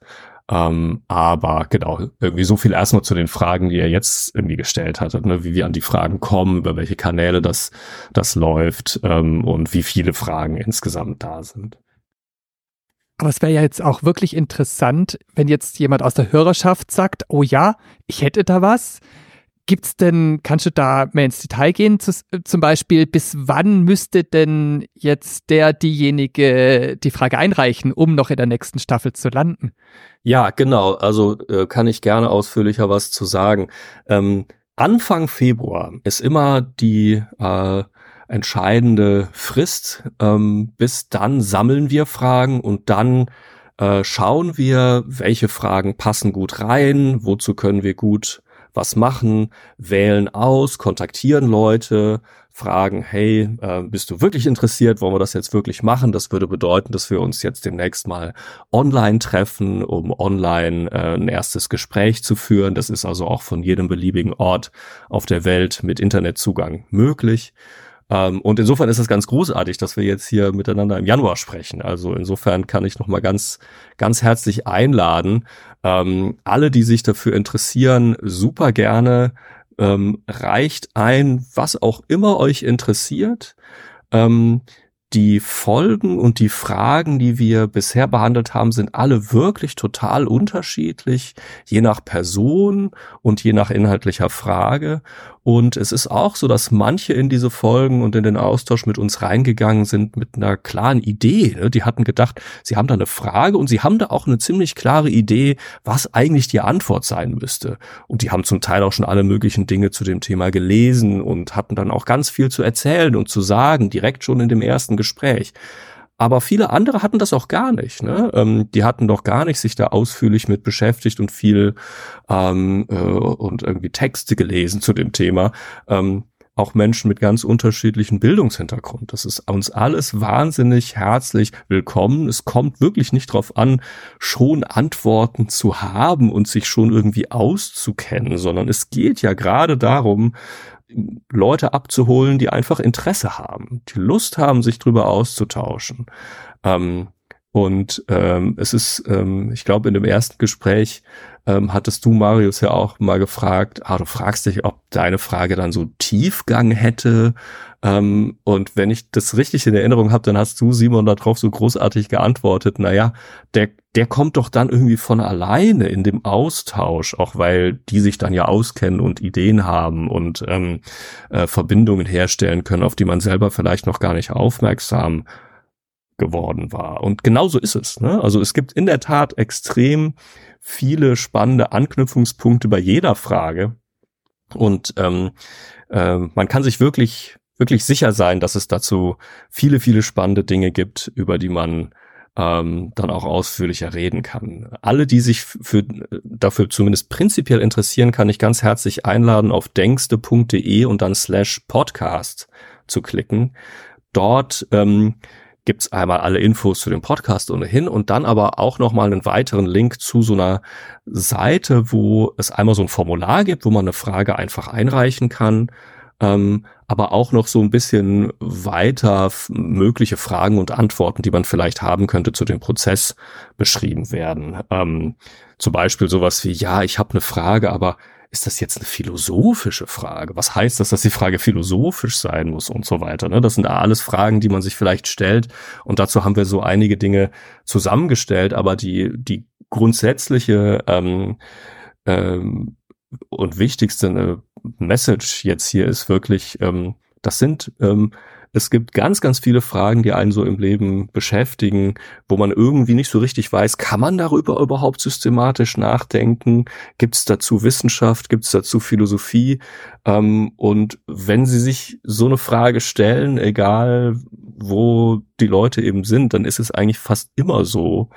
Ähm, aber genau, irgendwie so viel erstmal zu den Fragen, die er jetzt irgendwie gestellt hat, ne? wie wir an die Fragen kommen, über welche Kanäle das, das läuft ähm, und wie viele Fragen insgesamt da sind. Aber es wäre ja jetzt auch wirklich interessant, wenn jetzt jemand aus der Hörerschaft sagt, oh ja, ich hätte da was. Gibt's denn, kannst du da mehr ins Detail gehen? Zu, zum Beispiel, bis wann müsste denn jetzt der, diejenige die Frage einreichen, um noch in der nächsten Staffel zu landen? Ja, genau. Also äh, kann ich gerne ausführlicher was zu sagen. Ähm, Anfang Februar ist immer die äh, entscheidende Frist. Ähm, bis dann sammeln wir Fragen und dann äh, schauen wir, welche Fragen passen gut rein, wozu können wir gut was machen, wählen aus, kontaktieren Leute, fragen, hey, äh, bist du wirklich interessiert? Wollen wir das jetzt wirklich machen? Das würde bedeuten, dass wir uns jetzt demnächst mal online treffen, um online äh, ein erstes Gespräch zu führen. Das ist also auch von jedem beliebigen Ort auf der Welt mit Internetzugang möglich. Ähm, und insofern ist es ganz großartig, dass wir jetzt hier miteinander im Januar sprechen. Also insofern kann ich nochmal ganz, ganz herzlich einladen. Ähm, alle, die sich dafür interessieren, super gerne ähm, reicht ein, was auch immer euch interessiert. Ähm, die Folgen und die Fragen, die wir bisher behandelt haben, sind alle wirklich total unterschiedlich, je nach Person und je nach inhaltlicher Frage. Und es ist auch so, dass manche in diese Folgen und in den Austausch mit uns reingegangen sind mit einer klaren Idee. Ne? Die hatten gedacht, sie haben da eine Frage und sie haben da auch eine ziemlich klare Idee, was eigentlich die Antwort sein müsste. Und die haben zum Teil auch schon alle möglichen Dinge zu dem Thema gelesen und hatten dann auch ganz viel zu erzählen und zu sagen, direkt schon in dem ersten Gespräch. Aber viele andere hatten das auch gar nicht. Ne? Ähm, die hatten doch gar nicht sich da ausführlich mit beschäftigt und viel ähm, äh, und irgendwie Texte gelesen zu dem Thema. Ähm, auch Menschen mit ganz unterschiedlichen Bildungshintergrund. Das ist uns alles wahnsinnig herzlich willkommen. Es kommt wirklich nicht darauf an, schon Antworten zu haben und sich schon irgendwie auszukennen, sondern es geht ja gerade darum, Leute abzuholen, die einfach Interesse haben, die Lust haben, sich drüber auszutauschen. Ähm, und ähm, es ist, ähm, ich glaube, in dem ersten Gespräch ähm, hattest du, Marius, ja auch mal gefragt, ah, du fragst dich, ob deine Frage dann so Tiefgang hätte. Ähm, und wenn ich das richtig in Erinnerung habe, dann hast du, Simon, darauf so großartig geantwortet, naja, der, der kommt doch dann irgendwie von alleine in dem Austausch, auch weil die sich dann ja auskennen und Ideen haben und ähm, äh, Verbindungen herstellen können, auf die man selber vielleicht noch gar nicht aufmerksam geworden war. Und genauso ist es. Ne? Also es gibt in der Tat extrem viele spannende Anknüpfungspunkte bei jeder Frage. Und ähm, äh, man kann sich wirklich, wirklich sicher sein, dass es dazu viele, viele spannende Dinge gibt, über die man ähm, dann auch ausführlicher reden kann. Alle, die sich für, dafür zumindest prinzipiell interessieren, kann ich ganz herzlich einladen, auf denkste.de und dann slash podcast zu klicken. Dort ähm, gibt's einmal alle Infos zu dem Podcast ohnehin und dann aber auch nochmal einen weiteren Link zu so einer Seite, wo es einmal so ein Formular gibt, wo man eine Frage einfach einreichen kann, ähm, aber auch noch so ein bisschen weiter mögliche Fragen und Antworten, die man vielleicht haben könnte zu dem Prozess beschrieben werden. Ähm, zum Beispiel sowas wie, ja, ich habe eine Frage, aber ist das jetzt eine philosophische Frage? Was heißt das, dass die Frage philosophisch sein muss und so weiter? Ne? Das sind alles Fragen, die man sich vielleicht stellt. Und dazu haben wir so einige Dinge zusammengestellt, aber die, die grundsätzliche ähm, ähm, und wichtigste äh, Message jetzt hier ist wirklich, ähm, das sind ähm, es gibt ganz, ganz viele Fragen, die einen so im Leben beschäftigen, wo man irgendwie nicht so richtig weiß, kann man darüber überhaupt systematisch nachdenken? Gibt es dazu Wissenschaft? Gibt es dazu Philosophie? Ähm, und wenn Sie sich so eine Frage stellen, egal wo die Leute eben sind, dann ist es eigentlich fast immer so,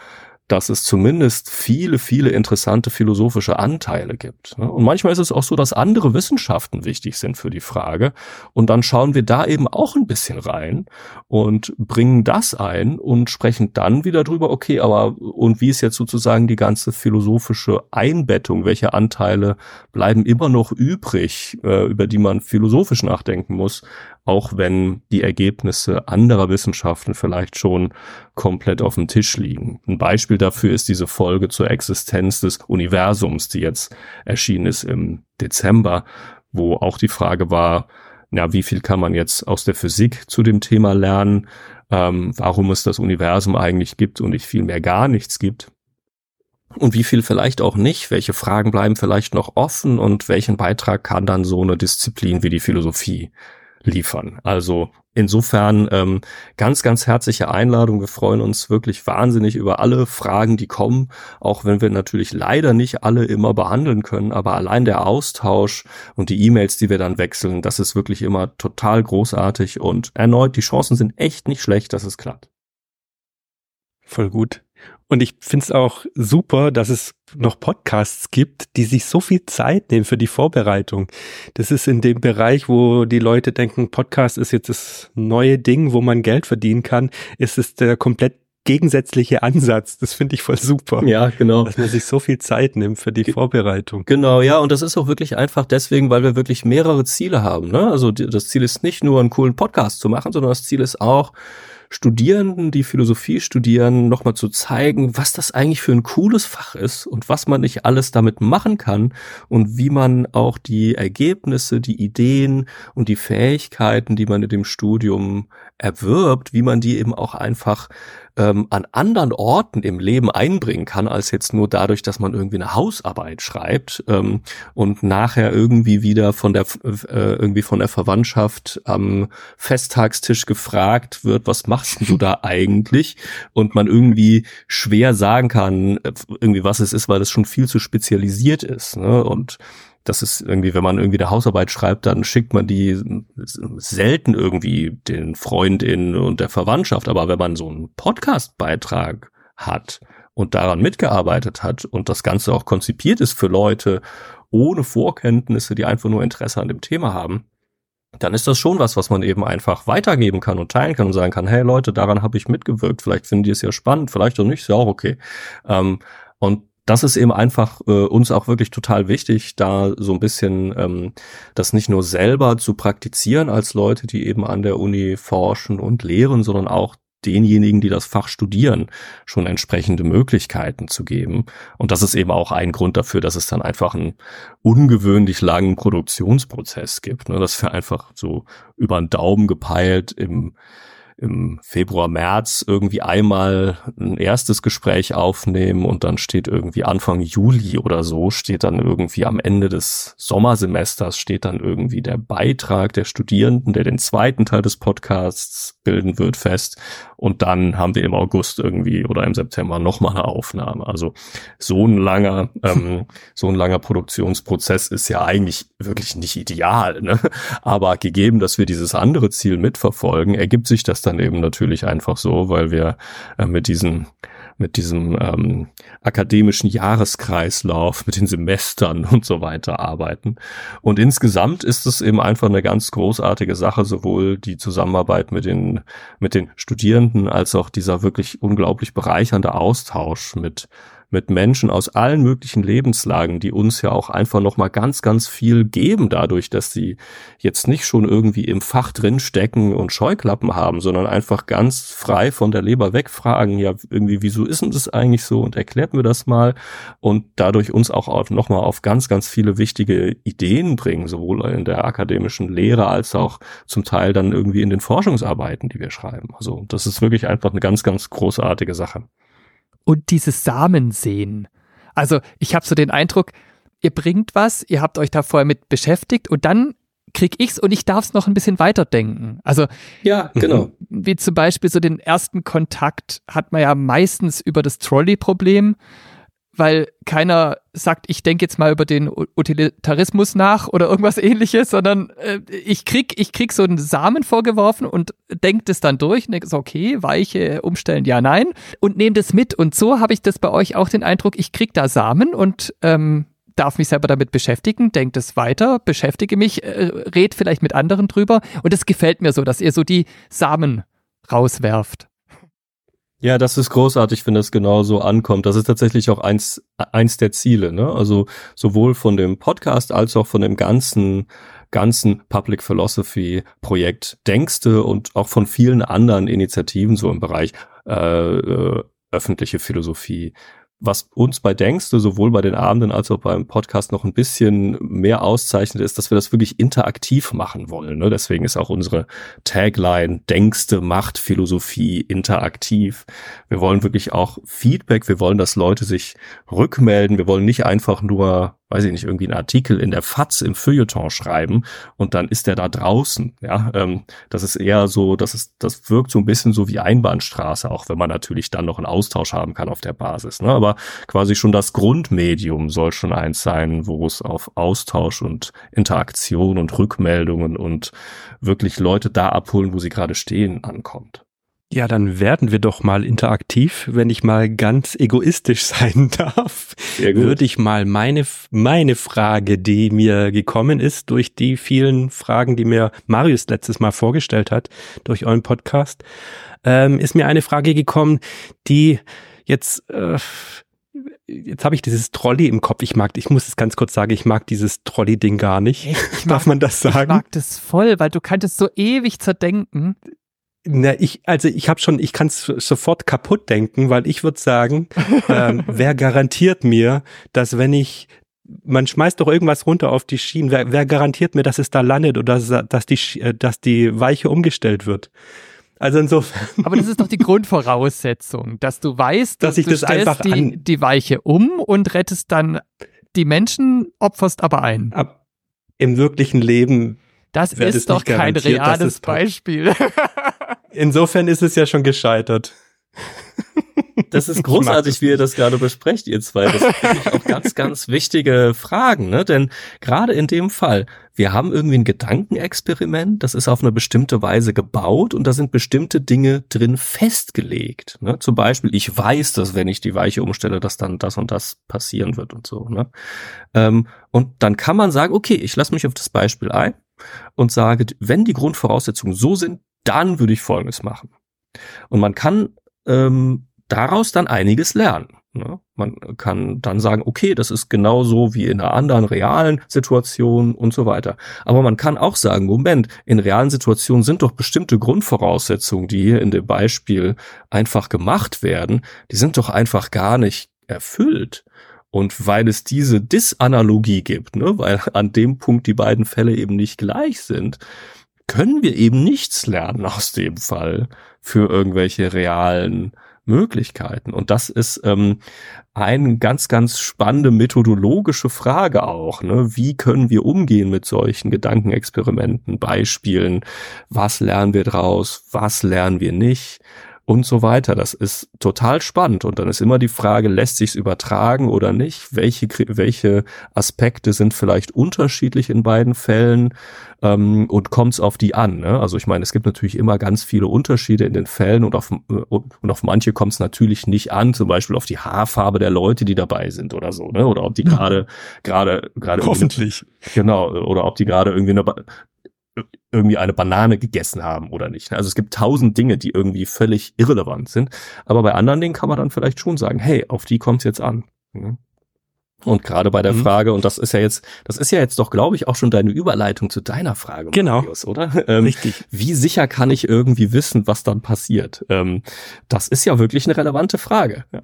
dass es zumindest viele, viele interessante philosophische Anteile gibt. Und manchmal ist es auch so, dass andere Wissenschaften wichtig sind für die Frage. Und dann schauen wir da eben auch ein bisschen rein und bringen das ein und sprechen dann wieder drüber, okay, aber und wie ist jetzt sozusagen die ganze philosophische Einbettung? Welche Anteile bleiben immer noch übrig, äh, über die man philosophisch nachdenken muss? Auch wenn die Ergebnisse anderer Wissenschaften vielleicht schon komplett auf dem Tisch liegen. Ein Beispiel dafür ist diese Folge zur Existenz des Universums, die jetzt erschienen ist im Dezember, wo auch die Frage war, ja, wie viel kann man jetzt aus der Physik zu dem Thema lernen, ähm, warum es das Universum eigentlich gibt und nicht viel mehr gar nichts gibt. Und wie viel vielleicht auch nicht, welche Fragen bleiben vielleicht noch offen und welchen Beitrag kann dann so eine Disziplin wie die Philosophie liefern. Also insofern ähm, ganz, ganz herzliche Einladung. Wir freuen uns wirklich wahnsinnig über alle Fragen, die kommen, auch wenn wir natürlich leider nicht alle immer behandeln können. Aber allein der Austausch und die E-Mails, die wir dann wechseln, das ist wirklich immer total großartig und erneut, die Chancen sind echt nicht schlecht, dass es klappt. Voll gut. Und ich finde es auch super, dass es noch Podcasts gibt, die sich so viel Zeit nehmen für die Vorbereitung. Das ist in dem Bereich, wo die Leute denken, Podcast ist jetzt das neue Ding, wo man Geld verdienen kann, ist es der komplett gegensätzliche Ansatz. Das finde ich voll super. Ja, genau. Dass man sich so viel Zeit nimmt für die Vorbereitung. Genau, ja, und das ist auch wirklich einfach deswegen, weil wir wirklich mehrere Ziele haben. Ne? Also das Ziel ist nicht nur einen coolen Podcast zu machen, sondern das Ziel ist auch, Studierenden, die Philosophie studieren, nochmal zu zeigen, was das eigentlich für ein cooles Fach ist und was man nicht alles damit machen kann und wie man auch die Ergebnisse, die Ideen und die Fähigkeiten, die man in dem Studium erwirbt, wie man die eben auch einfach ähm, an anderen Orten im Leben einbringen kann, als jetzt nur dadurch, dass man irgendwie eine Hausarbeit schreibt ähm, und nachher irgendwie wieder von der äh, irgendwie von der Verwandtschaft am Festtagstisch gefragt wird, was machst du da eigentlich? Und man irgendwie schwer sagen kann, äh, irgendwie was es ist, weil das schon viel zu spezialisiert ist. Ne? Und das ist irgendwie, wenn man irgendwie eine Hausarbeit schreibt, dann schickt man die selten irgendwie den Freundinnen und der Verwandtschaft. Aber wenn man so einen Podcastbeitrag hat und daran mitgearbeitet hat und das Ganze auch konzipiert ist für Leute ohne Vorkenntnisse, die einfach nur Interesse an dem Thema haben, dann ist das schon was, was man eben einfach weitergeben kann und teilen kann und sagen kann, hey Leute, daran habe ich mitgewirkt, vielleicht finden die es ja spannend, vielleicht auch nicht, ist ja auch okay. Ähm, und das ist eben einfach äh, uns auch wirklich total wichtig, da so ein bisschen ähm, das nicht nur selber zu praktizieren als Leute, die eben an der Uni forschen und lehren, sondern auch denjenigen, die das Fach studieren, schon entsprechende Möglichkeiten zu geben. Und das ist eben auch ein Grund dafür, dass es dann einfach einen ungewöhnlich langen Produktionsprozess gibt, ne? dass wir einfach so über den Daumen gepeilt im im Februar, März irgendwie einmal ein erstes Gespräch aufnehmen und dann steht irgendwie Anfang Juli oder so, steht dann irgendwie am Ende des Sommersemesters, steht dann irgendwie der Beitrag der Studierenden, der den zweiten Teil des Podcasts bilden wird, fest. Und dann haben wir im August irgendwie oder im September nochmal eine Aufnahme. Also so ein langer, ähm, so ein langer Produktionsprozess ist ja eigentlich wirklich nicht ideal. Ne? Aber gegeben, dass wir dieses andere Ziel mitverfolgen, ergibt sich das dann eben natürlich einfach so, weil wir äh, mit diesen mit diesem ähm, akademischen Jahreskreislauf, mit den Semestern und so weiter arbeiten. Und insgesamt ist es eben einfach eine ganz großartige Sache, sowohl die Zusammenarbeit mit den, mit den Studierenden als auch dieser wirklich unglaublich bereichernde Austausch mit mit Menschen aus allen möglichen Lebenslagen, die uns ja auch einfach noch mal ganz, ganz viel geben dadurch, dass sie jetzt nicht schon irgendwie im Fach drin stecken und Scheuklappen haben, sondern einfach ganz frei von der Leber wegfragen, ja, irgendwie, wieso ist denn das eigentlich so und erklärt mir das mal und dadurch uns auch noch mal auf ganz, ganz viele wichtige Ideen bringen, sowohl in der akademischen Lehre als auch zum Teil dann irgendwie in den Forschungsarbeiten, die wir schreiben. Also das ist wirklich einfach eine ganz, ganz großartige Sache und dieses Samen sehen. Also ich habe so den Eindruck, ihr bringt was, ihr habt euch da vorher mit beschäftigt und dann krieg ich's und ich darf's noch ein bisschen weiterdenken. Also ja, genau. Wie zum Beispiel so den ersten Kontakt hat man ja meistens über das Trolley-Problem weil keiner sagt, ich denke jetzt mal über den Utilitarismus nach oder irgendwas ähnliches, sondern äh, ich krieg, ich krieg so einen Samen vorgeworfen und denke das dann durch und denke so, okay, weiche umstellen, ja, nein und nehme das mit. Und so habe ich das bei euch auch den Eindruck, ich krieg da Samen und ähm, darf mich selber damit beschäftigen, denke das weiter, beschäftige mich, äh, red vielleicht mit anderen drüber und es gefällt mir so, dass ihr so die Samen rauswerft. Ja, das ist großartig, wenn das genauso ankommt. Das ist tatsächlich auch eins, eins der Ziele, ne? Also sowohl von dem Podcast als auch von dem ganzen, ganzen Public Philosophy Projekt Denkste und auch von vielen anderen Initiativen so im Bereich äh, äh, öffentliche Philosophie was uns bei Denkste, sowohl bei den Abenden als auch beim Podcast noch ein bisschen mehr auszeichnet, ist, dass wir das wirklich interaktiv machen wollen. Ne? Deswegen ist auch unsere Tagline Denkste macht Philosophie interaktiv. Wir wollen wirklich auch Feedback, wir wollen, dass Leute sich rückmelden, wir wollen nicht einfach nur weiß ich nicht, irgendwie einen Artikel in der FAZ im Feuilleton schreiben und dann ist der da draußen. Ja, ähm, das ist eher so, das ist, das wirkt so ein bisschen so wie Einbahnstraße, auch wenn man natürlich dann noch einen Austausch haben kann auf der Basis. Ne? Aber quasi schon das Grundmedium soll schon eins sein, wo es auf Austausch und Interaktion und Rückmeldungen und wirklich Leute da abholen, wo sie gerade stehen, ankommt. Ja, dann werden wir doch mal interaktiv. Wenn ich mal ganz egoistisch sein darf, würde ich mal meine, meine Frage, die mir gekommen ist durch die vielen Fragen, die mir Marius letztes Mal vorgestellt hat, durch euren Podcast, ähm, ist mir eine Frage gekommen, die jetzt, äh, jetzt habe ich dieses Trolley im Kopf. Ich mag, ich muss es ganz kurz sagen, ich mag dieses Trolley-Ding gar nicht. Ich, ich Darf man das sagen? Ich mag das voll, weil du kannst es so ewig zerdenken. Na, ich, also ich habe schon, ich kann es sofort kaputt denken, weil ich würde sagen, ähm, wer garantiert mir, dass wenn ich man schmeißt doch irgendwas runter auf die Schienen. Wer, wer garantiert mir, dass es da landet oder dass, dass, die, äh, dass die Weiche umgestellt wird? Also insofern. Aber das ist doch die Grundvoraussetzung, dass du weißt, dass, dass ich du das einfach die, an die Weiche um und rettest dann die Menschen, opferst aber ein. Ab, Im wirklichen Leben. Das ist doch kein reales Beispiel. Insofern ist es ja schon gescheitert. Das ist großartig, wie ihr das gerade besprecht, ihr zwei. Das sind auch ganz, ganz wichtige Fragen, ne? Denn gerade in dem Fall, wir haben irgendwie ein Gedankenexperiment, das ist auf eine bestimmte Weise gebaut und da sind bestimmte Dinge drin festgelegt. Ne? Zum Beispiel, ich weiß, dass wenn ich die Weiche umstelle, dass dann das und das passieren wird und so. Ne? Ähm, und dann kann man sagen, okay, ich lasse mich auf das Beispiel ein und sage, wenn die Grundvoraussetzungen so sind, dann würde ich Folgendes machen. Und man kann ähm, daraus dann einiges lernen. Ne? Man kann dann sagen, okay, das ist genauso wie in einer anderen realen Situation und so weiter. Aber man kann auch sagen, Moment, in realen Situationen sind doch bestimmte Grundvoraussetzungen, die hier in dem Beispiel einfach gemacht werden, die sind doch einfach gar nicht erfüllt. Und weil es diese Disanalogie gibt, ne, weil an dem Punkt die beiden Fälle eben nicht gleich sind, können wir eben nichts lernen aus dem Fall für irgendwelche realen Möglichkeiten. Und das ist ähm, eine ganz, ganz spannende methodologische Frage auch. Ne? Wie können wir umgehen mit solchen Gedankenexperimenten, Beispielen? Was lernen wir draus? Was lernen wir nicht? Und so weiter. Das ist total spannend. Und dann ist immer die Frage, lässt sich's übertragen oder nicht? Welche, welche Aspekte sind vielleicht unterschiedlich in beiden Fällen? Ähm, und kommt's auf die an? Ne? Also ich meine, es gibt natürlich immer ganz viele Unterschiede in den Fällen und auf, und auf manche kommt's natürlich nicht an, zum Beispiel auf die Haarfarbe der Leute, die dabei sind oder so, ne? Oder ob die gerade, gerade, gerade. Hoffentlich. Genau. Oder ob die gerade irgendwie eine, irgendwie eine Banane gegessen haben oder nicht. Also es gibt tausend Dinge, die irgendwie völlig irrelevant sind. Aber bei anderen Dingen kann man dann vielleicht schon sagen, hey, auf die kommt's jetzt an. Und gerade bei der mhm. Frage, und das ist ja jetzt, das ist ja jetzt doch, glaube ich, auch schon deine Überleitung zu deiner Frage, genau. Marius, oder? Ähm, Richtig. Wie sicher kann ich irgendwie wissen, was dann passiert? Ähm, das ist ja wirklich eine relevante Frage. Ja.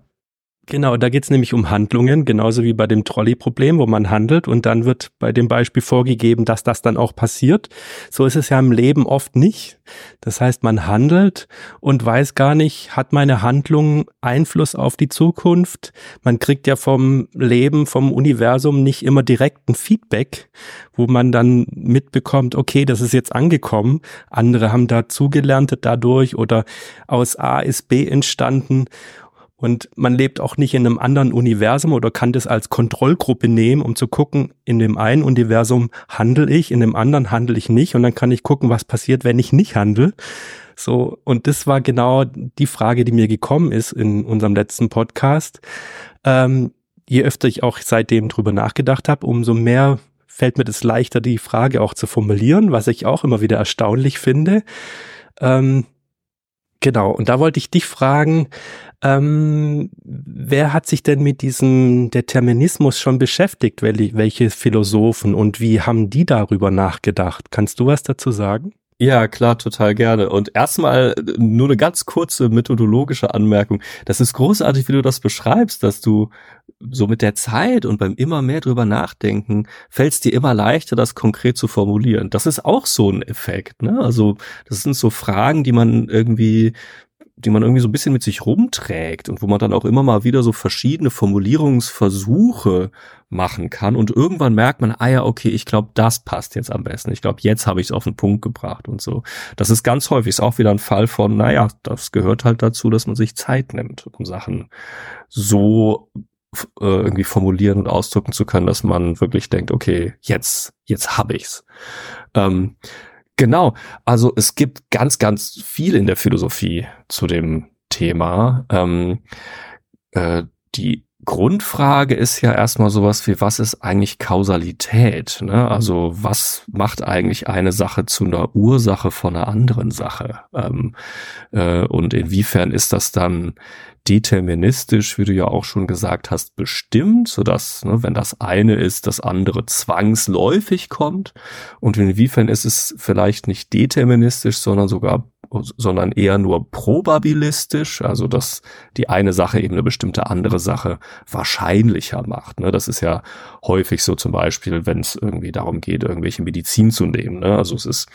Genau, da geht's nämlich um Handlungen, genauso wie bei dem Trolley-Problem, wo man handelt und dann wird bei dem Beispiel vorgegeben, dass das dann auch passiert. So ist es ja im Leben oft nicht. Das heißt, man handelt und weiß gar nicht, hat meine Handlung Einfluss auf die Zukunft? Man kriegt ja vom Leben, vom Universum nicht immer direkt ein Feedback, wo man dann mitbekommt, okay, das ist jetzt angekommen. Andere haben dazugelernt dadurch oder aus A ist B entstanden. Und man lebt auch nicht in einem anderen Universum oder kann das als Kontrollgruppe nehmen, um zu gucken, in dem einen Universum handle ich, in dem anderen handle ich nicht. Und dann kann ich gucken, was passiert, wenn ich nicht handle. So, und das war genau die Frage, die mir gekommen ist in unserem letzten Podcast. Ähm, je öfter ich auch seitdem drüber nachgedacht habe, umso mehr fällt mir das leichter, die Frage auch zu formulieren, was ich auch immer wieder erstaunlich finde. Ähm, genau, und da wollte ich dich fragen, ähm, wer hat sich denn mit diesem Determinismus schon beschäftigt? Welche Philosophen und wie haben die darüber nachgedacht? Kannst du was dazu sagen? Ja, klar, total gerne. Und erstmal nur eine ganz kurze methodologische Anmerkung. Das ist großartig, wie du das beschreibst, dass du so mit der Zeit und beim immer mehr drüber nachdenken, fällt es dir immer leichter, das konkret zu formulieren. Das ist auch so ein Effekt. Ne? Also das sind so Fragen, die man irgendwie die man irgendwie so ein bisschen mit sich rumträgt und wo man dann auch immer mal wieder so verschiedene Formulierungsversuche machen kann und irgendwann merkt man, ah ja, okay, ich glaube, das passt jetzt am besten. Ich glaube, jetzt habe ich es auf den Punkt gebracht und so. Das ist ganz häufig, ist auch wieder ein Fall von, naja, das gehört halt dazu, dass man sich Zeit nimmt, um Sachen so äh, irgendwie formulieren und ausdrücken zu können, dass man wirklich denkt, okay, jetzt, jetzt habe ich's. Ähm, Genau, also es gibt ganz, ganz viel in der Philosophie zu dem Thema. Ähm, äh, die Grundfrage ist ja erstmal sowas wie, was ist eigentlich Kausalität? Ne? Also was macht eigentlich eine Sache zu einer Ursache von einer anderen Sache? Ähm, äh, und inwiefern ist das dann deterministisch, wie du ja auch schon gesagt hast, bestimmt, sodass, ne, wenn das eine ist, das andere zwangsläufig kommt? Und inwiefern ist es vielleicht nicht deterministisch, sondern sogar sondern eher nur probabilistisch, also dass die eine Sache eben eine bestimmte andere Sache wahrscheinlicher macht. Ne? Das ist ja häufig so zum Beispiel, wenn es irgendwie darum geht, irgendwelche Medizin zu nehmen. Ne? Also es ist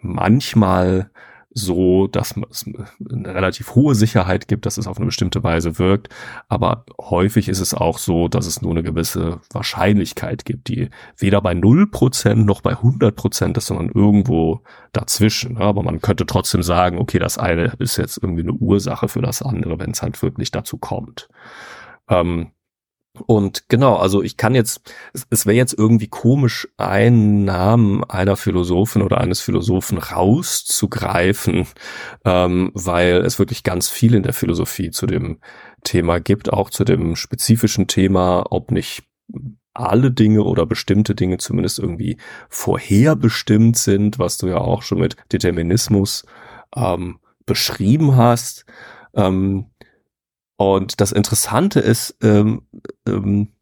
manchmal so, dass es eine relativ hohe Sicherheit gibt, dass es auf eine bestimmte Weise wirkt. Aber häufig ist es auch so, dass es nur eine gewisse Wahrscheinlichkeit gibt, die weder bei 0% noch bei 100% ist, sondern irgendwo dazwischen. Aber man könnte trotzdem sagen, okay, das eine ist jetzt irgendwie eine Ursache für das andere, wenn es halt wirklich dazu kommt. Ähm, und genau, also ich kann jetzt, es, es wäre jetzt irgendwie komisch, einen Namen einer Philosophin oder eines Philosophen rauszugreifen, ähm, weil es wirklich ganz viel in der Philosophie zu dem Thema gibt, auch zu dem spezifischen Thema, ob nicht alle Dinge oder bestimmte Dinge zumindest irgendwie vorherbestimmt sind, was du ja auch schon mit Determinismus ähm, beschrieben hast. Ähm, und das Interessante ist, ähm, ähm,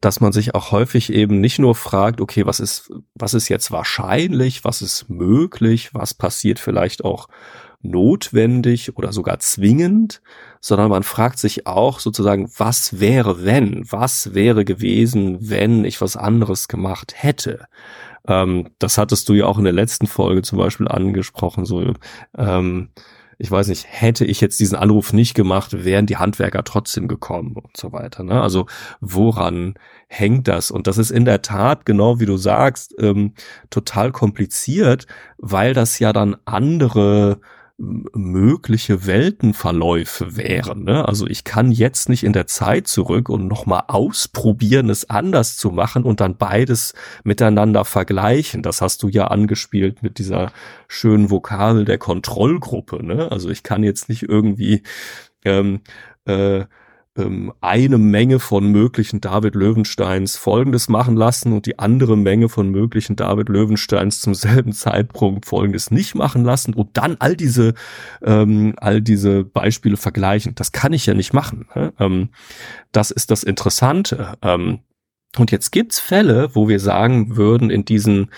dass man sich auch häufig eben nicht nur fragt, okay, was ist, was ist jetzt wahrscheinlich, was ist möglich, was passiert vielleicht auch notwendig oder sogar zwingend, sondern man fragt sich auch sozusagen, was wäre wenn, was wäre gewesen, wenn ich was anderes gemacht hätte. Ähm, das hattest du ja auch in der letzten Folge zum Beispiel angesprochen, so ähm, ich weiß nicht, hätte ich jetzt diesen Anruf nicht gemacht, wären die Handwerker trotzdem gekommen und so weiter. Ne? Also woran hängt das? Und das ist in der Tat, genau wie du sagst, ähm, total kompliziert, weil das ja dann andere mögliche Weltenverläufe wären. Ne? Also ich kann jetzt nicht in der Zeit zurück und nochmal ausprobieren, es anders zu machen und dann beides miteinander vergleichen. Das hast du ja angespielt mit dieser schönen Vokabel der Kontrollgruppe. Ne? Also ich kann jetzt nicht irgendwie ähm, äh, ähm, eine Menge von möglichen David Löwensteins Folgendes machen lassen und die andere Menge von möglichen David Löwensteins zum selben Zeitpunkt Folgendes nicht machen lassen und dann all diese ähm, all diese Beispiele vergleichen. Das kann ich ja nicht machen. Ne? Ähm, das ist das Interessante. Ähm, und jetzt gibt's Fälle, wo wir sagen würden, in diesen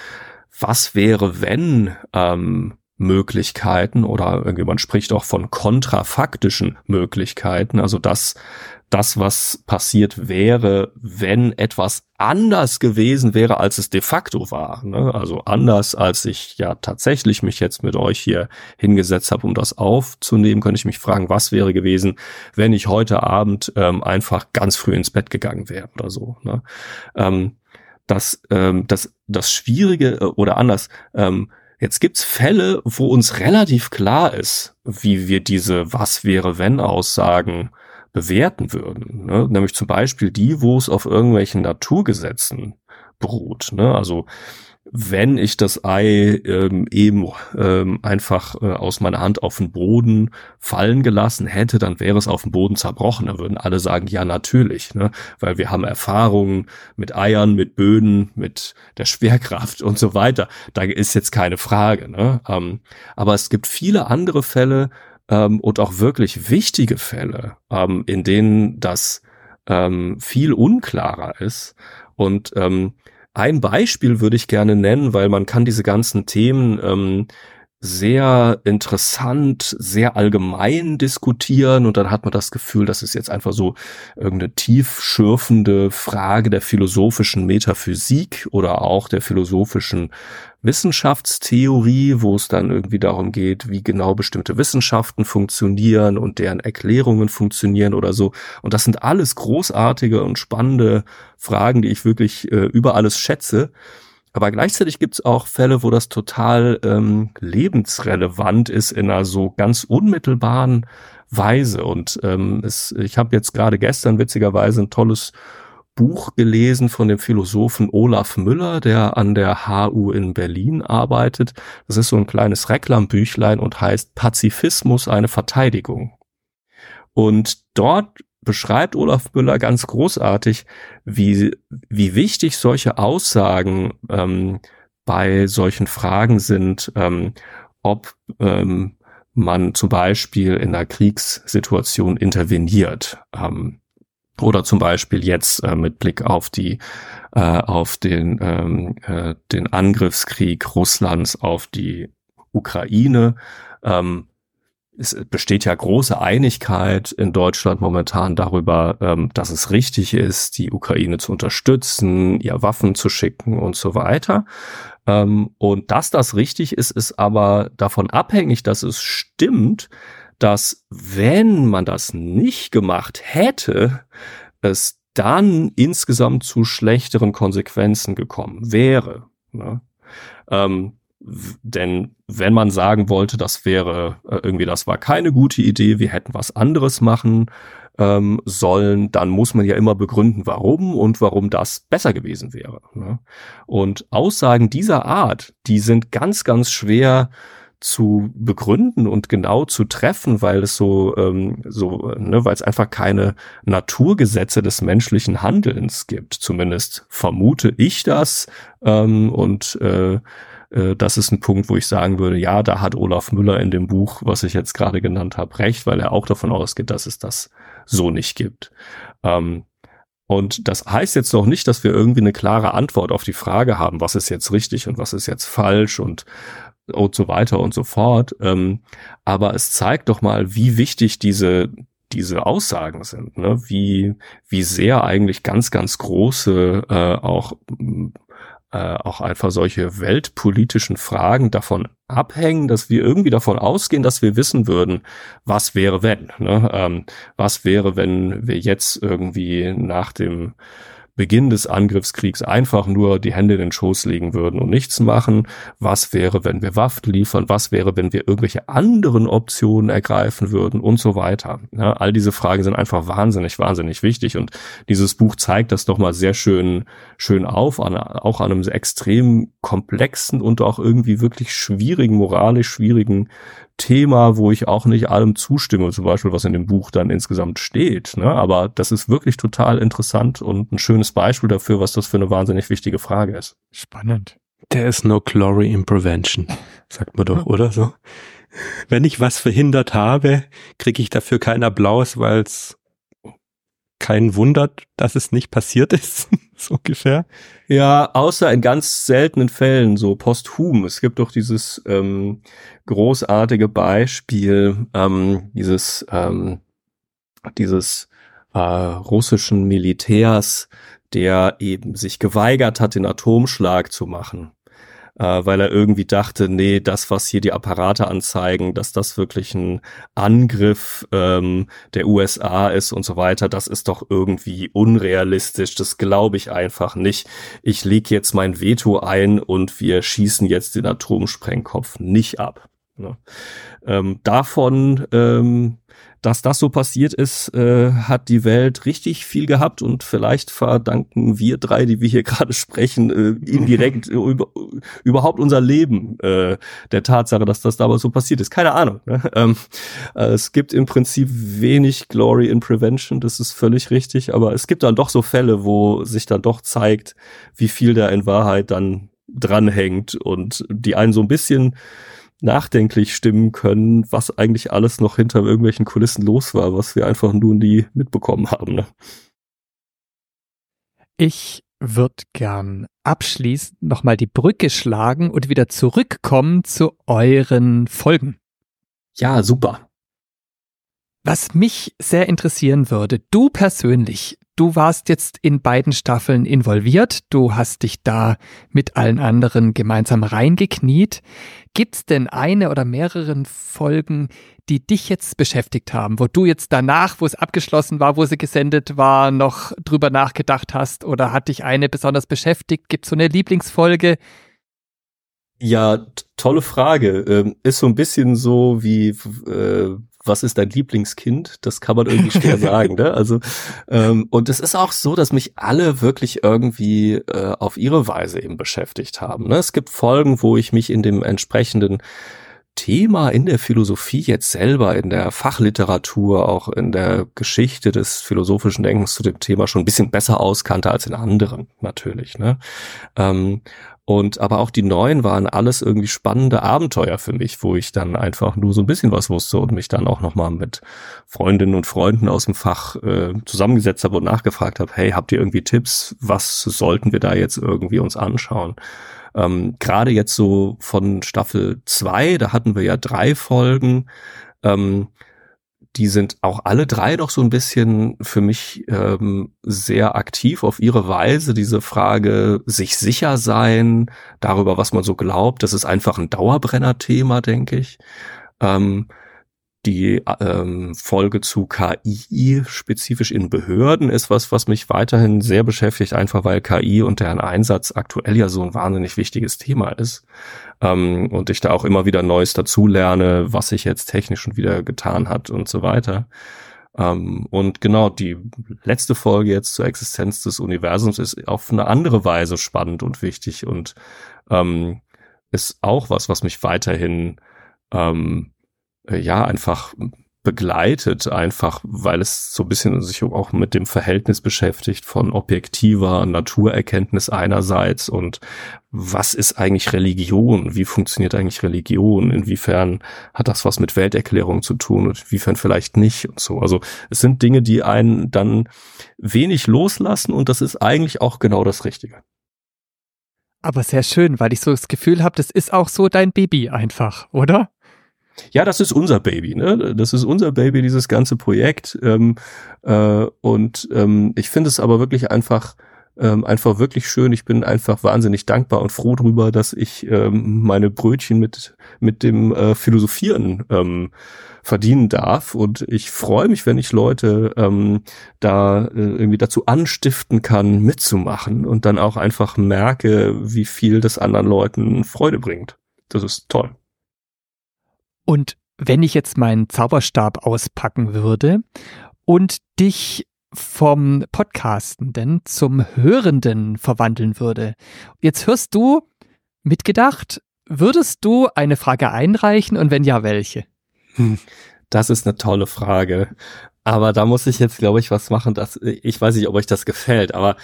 was wäre wenn ähm, Möglichkeiten oder irgendwie man spricht auch von kontrafaktischen Möglichkeiten, also das, das, was passiert wäre, wenn etwas anders gewesen wäre, als es de facto war. Ne? Also anders, als ich ja tatsächlich mich jetzt mit euch hier hingesetzt habe, um das aufzunehmen, könnte ich mich fragen, was wäre gewesen, wenn ich heute Abend ähm, einfach ganz früh ins Bett gegangen wäre oder so. Ne? Ähm, das, ähm, das, das Schwierige äh, oder anders, ähm, Jetzt gibt's Fälle, wo uns relativ klar ist, wie wir diese Was wäre wenn Aussagen bewerten würden. Ne? Nämlich zum Beispiel die, wo es auf irgendwelchen Naturgesetzen beruht. Ne? Also wenn ich das Ei ähm, eben ähm, einfach äh, aus meiner Hand auf den Boden fallen gelassen hätte, dann wäre es auf dem Boden zerbrochen. Da würden alle sagen, ja natürlich, ne? weil wir haben Erfahrungen mit Eiern, mit Böden, mit der Schwerkraft und so weiter. Da ist jetzt keine Frage. Ne? Ähm, aber es gibt viele andere Fälle ähm, und auch wirklich wichtige Fälle, ähm, in denen das ähm, viel unklarer ist und ähm, ein Beispiel würde ich gerne nennen, weil man kann diese ganzen Themen ähm, sehr interessant, sehr allgemein diskutieren und dann hat man das Gefühl, das ist jetzt einfach so irgendeine tiefschürfende Frage der philosophischen Metaphysik oder auch der philosophischen Wissenschaftstheorie, wo es dann irgendwie darum geht, wie genau bestimmte Wissenschaften funktionieren und deren Erklärungen funktionieren oder so. Und das sind alles großartige und spannende Fragen, die ich wirklich äh, über alles schätze. Aber gleichzeitig gibt es auch Fälle, wo das total ähm, lebensrelevant ist in einer so ganz unmittelbaren Weise. Und ähm, es, ich habe jetzt gerade gestern witzigerweise ein tolles Buch gelesen von dem Philosophen Olaf Müller, der an der HU in Berlin arbeitet. Das ist so ein kleines Reklambüchlein und heißt Pazifismus eine Verteidigung. Und dort beschreibt Olaf Müller ganz großartig, wie, wie wichtig solche Aussagen ähm, bei solchen Fragen sind, ähm, ob ähm, man zum Beispiel in einer Kriegssituation interveniert. Ähm, oder zum Beispiel jetzt äh, mit Blick auf die äh, auf den ähm, äh, den Angriffskrieg Russlands auf die Ukraine ähm, es besteht ja große Einigkeit in Deutschland momentan darüber, ähm, dass es richtig ist, die Ukraine zu unterstützen, ihr Waffen zu schicken und so weiter. Ähm, und dass das richtig ist, ist aber davon abhängig, dass es stimmt, dass wenn man das nicht gemacht hätte, es dann insgesamt zu schlechteren Konsequenzen gekommen wäre. Ne? Ähm, denn wenn man sagen wollte, das wäre äh, irgendwie, das war keine gute Idee, wir hätten was anderes machen ähm, sollen, dann muss man ja immer begründen, warum und warum das besser gewesen wäre. Ne? Und Aussagen dieser Art, die sind ganz, ganz schwer zu begründen und genau zu treffen, weil es so, ähm, so, ne, weil es einfach keine Naturgesetze des menschlichen Handelns gibt. Zumindest vermute ich das ähm, und äh, äh, das ist ein Punkt, wo ich sagen würde, ja, da hat Olaf Müller in dem Buch, was ich jetzt gerade genannt habe, recht, weil er auch davon ausgeht, dass es das so nicht gibt. Ähm, und das heißt jetzt noch nicht, dass wir irgendwie eine klare Antwort auf die Frage haben, was ist jetzt richtig und was ist jetzt falsch und und so weiter und so fort. Ähm, aber es zeigt doch mal, wie wichtig diese diese Aussagen sind, ne? wie wie sehr eigentlich ganz ganz große äh, auch äh, auch einfach solche weltpolitischen Fragen davon abhängen, dass wir irgendwie davon ausgehen, dass wir wissen würden, was wäre wenn, ne? ähm, was wäre, wenn wir jetzt irgendwie nach dem Beginn des Angriffskriegs einfach nur die Hände in den Schoß legen würden und nichts machen? Was wäre, wenn wir Waffen liefern? Was wäre, wenn wir irgendwelche anderen Optionen ergreifen würden und so weiter? Ja, all diese Fragen sind einfach wahnsinnig, wahnsinnig wichtig und dieses Buch zeigt das doch mal sehr schön, schön auf, an, auch an einem extrem komplexen und auch irgendwie wirklich schwierigen, moralisch schwierigen Thema, wo ich auch nicht allem zustimme, zum Beispiel, was in dem Buch dann insgesamt steht. Ne? Aber das ist wirklich total interessant und ein schönes Beispiel dafür, was das für eine wahnsinnig wichtige Frage ist. Spannend. There is no glory in prevention, sagt man doch, oder so? Wenn ich was verhindert habe, kriege ich dafür keinen Applaus, weil es keinen wundert, dass es nicht passiert ist, so ungefähr. Ja, außer in ganz seltenen Fällen, so posthum. Es gibt doch dieses ähm, großartige Beispiel, ähm, dieses, ähm, dieses äh, russischen Militärs, der eben sich geweigert hat, den Atomschlag zu machen äh, weil er irgendwie dachte, nee, das, was hier die Apparate anzeigen, dass das wirklich ein Angriff ähm, der USA ist und so weiter, das ist doch irgendwie unrealistisch, das glaube ich einfach nicht. Ich lege jetzt mein Veto ein und wir schießen jetzt den Atomsprengkopf nicht ab. Ne? Ähm, davon ähm, dass das so passiert ist, äh, hat die Welt richtig viel gehabt und vielleicht verdanken wir drei, die wir hier gerade sprechen, äh, indirekt über, überhaupt unser Leben äh, der Tatsache, dass das damals so passiert ist. Keine Ahnung. Ne? Ähm, äh, es gibt im Prinzip wenig Glory in Prevention, das ist völlig richtig, aber es gibt dann doch so Fälle, wo sich dann doch zeigt, wie viel da in Wahrheit dann dranhängt und die einen so ein bisschen nachdenklich stimmen können, was eigentlich alles noch hinter irgendwelchen Kulissen los war, was wir einfach nur nie mitbekommen haben. Ne? Ich würde gern abschließend nochmal die Brücke schlagen und wieder zurückkommen zu euren Folgen. Ja, super. Was mich sehr interessieren würde, du persönlich, du warst jetzt in beiden Staffeln involviert, du hast dich da mit allen anderen gemeinsam reingekniet. Gibt's denn eine oder mehrere Folgen, die dich jetzt beschäftigt haben, wo du jetzt danach, wo es abgeschlossen war, wo sie gesendet war, noch drüber nachgedacht hast oder hat dich eine besonders beschäftigt? Gibt so eine Lieblingsfolge? Ja, tolle Frage. Ähm, ist so ein bisschen so wie, äh, was ist dein Lieblingskind? Das kann man irgendwie schwer sagen. Ne? Also ähm, und es ist auch so, dass mich alle wirklich irgendwie äh, auf ihre Weise eben beschäftigt haben. Ne? Es gibt Folgen, wo ich mich in dem entsprechenden Thema in der Philosophie jetzt selber, in der Fachliteratur, auch in der Geschichte des philosophischen Denkens zu dem Thema schon ein bisschen besser auskannte als in anderen, natürlich. Ne? Ähm, und aber auch die neuen waren alles irgendwie spannende Abenteuer für mich, wo ich dann einfach nur so ein bisschen was wusste und mich dann auch nochmal mit Freundinnen und Freunden aus dem Fach äh, zusammengesetzt habe und nachgefragt habe, hey, habt ihr irgendwie Tipps? Was sollten wir da jetzt irgendwie uns anschauen? Ähm, Gerade jetzt so von Staffel zwei, da hatten wir ja drei Folgen. Ähm, die sind auch alle drei doch so ein bisschen für mich ähm, sehr aktiv auf ihre Weise. Diese Frage, sich sicher sein, darüber, was man so glaubt, das ist einfach ein Dauerbrenner-Thema, denke ich. Ähm, die ähm, Folge zu KI spezifisch in Behörden ist was, was mich weiterhin sehr beschäftigt, einfach weil KI und deren Einsatz aktuell ja so ein wahnsinnig wichtiges Thema ist. Ähm, und ich da auch immer wieder Neues dazulerne, was sich jetzt technisch schon wieder getan hat und so weiter. Ähm, und genau, die letzte Folge jetzt zur Existenz des Universums ist auf eine andere Weise spannend und wichtig und ähm, ist auch was, was mich weiterhin ähm, äh, ja einfach begleitet, einfach weil es so ein bisschen sich auch mit dem Verhältnis beschäftigt von objektiver Naturerkenntnis einerseits und was ist eigentlich Religion? Wie funktioniert eigentlich Religion? Inwiefern hat das was mit Welterklärung zu tun und inwiefern vielleicht nicht und so. Also es sind Dinge, die einen dann wenig loslassen und das ist eigentlich auch genau das Richtige. Aber sehr schön, weil ich so das Gefühl habe, das ist auch so dein Baby einfach, oder? Ja, das ist unser Baby, ne? Das ist unser Baby, dieses ganze Projekt. Ähm, äh, und ähm, ich finde es aber wirklich einfach, ähm, einfach wirklich schön. Ich bin einfach wahnsinnig dankbar und froh drüber, dass ich ähm, meine Brötchen mit mit dem äh, Philosophieren ähm, verdienen darf. Und ich freue mich, wenn ich Leute ähm, da äh, irgendwie dazu anstiften kann, mitzumachen und dann auch einfach merke, wie viel das anderen Leuten Freude bringt. Das ist toll. Und wenn ich jetzt meinen Zauberstab auspacken würde und dich vom Podcastenden zum Hörenden verwandeln würde. Jetzt hörst du mitgedacht, würdest du eine Frage einreichen und wenn ja, welche? Hm, das ist eine tolle Frage. Aber da muss ich jetzt, glaube ich, was machen, dass ich weiß nicht, ob euch das gefällt, aber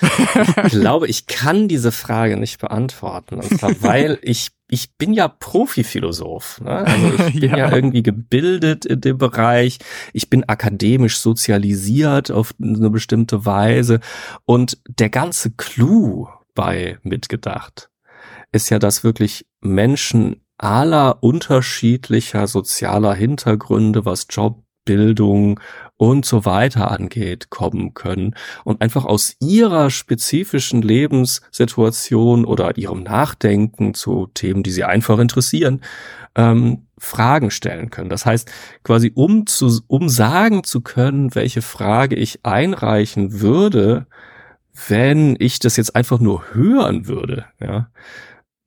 ich glaube, ich kann diese Frage nicht beantworten. Und zwar, weil ich ich bin ja Profiphilosoph. Ne? Also ich bin ja. ja. irgendwie gebildet in dem Bereich. Ich bin akademisch sozialisiert auf eine bestimmte Weise. Und der ganze Clou bei Mitgedacht ist ja, dass wirklich Menschen aller unterschiedlicher sozialer Hintergründe, was Job, Bildung und so weiter angeht, kommen können und einfach aus ihrer spezifischen Lebenssituation oder ihrem Nachdenken zu Themen, die sie einfach interessieren, ähm, Fragen stellen können. Das heißt, quasi um zu, um sagen zu können, welche Frage ich einreichen würde, wenn ich das jetzt einfach nur hören würde, ja,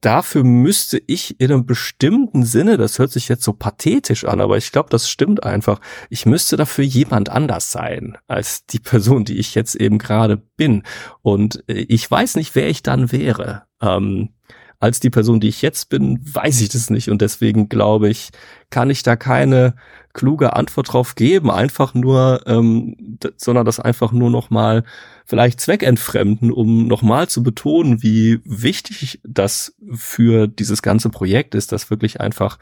dafür müsste ich in einem bestimmten Sinne, das hört sich jetzt so pathetisch an, aber ich glaube, das stimmt einfach, ich müsste dafür jemand anders sein als die Person, die ich jetzt eben gerade bin. Und äh, ich weiß nicht, wer ich dann wäre. Ähm, als die Person, die ich jetzt bin, weiß ich das nicht. Und deswegen glaube ich, kann ich da keine kluge Antwort drauf geben, einfach nur, ähm, sondern das einfach nur noch mal vielleicht zweckentfremden, um nochmal zu betonen, wie wichtig das für dieses ganze Projekt ist, dass wirklich einfach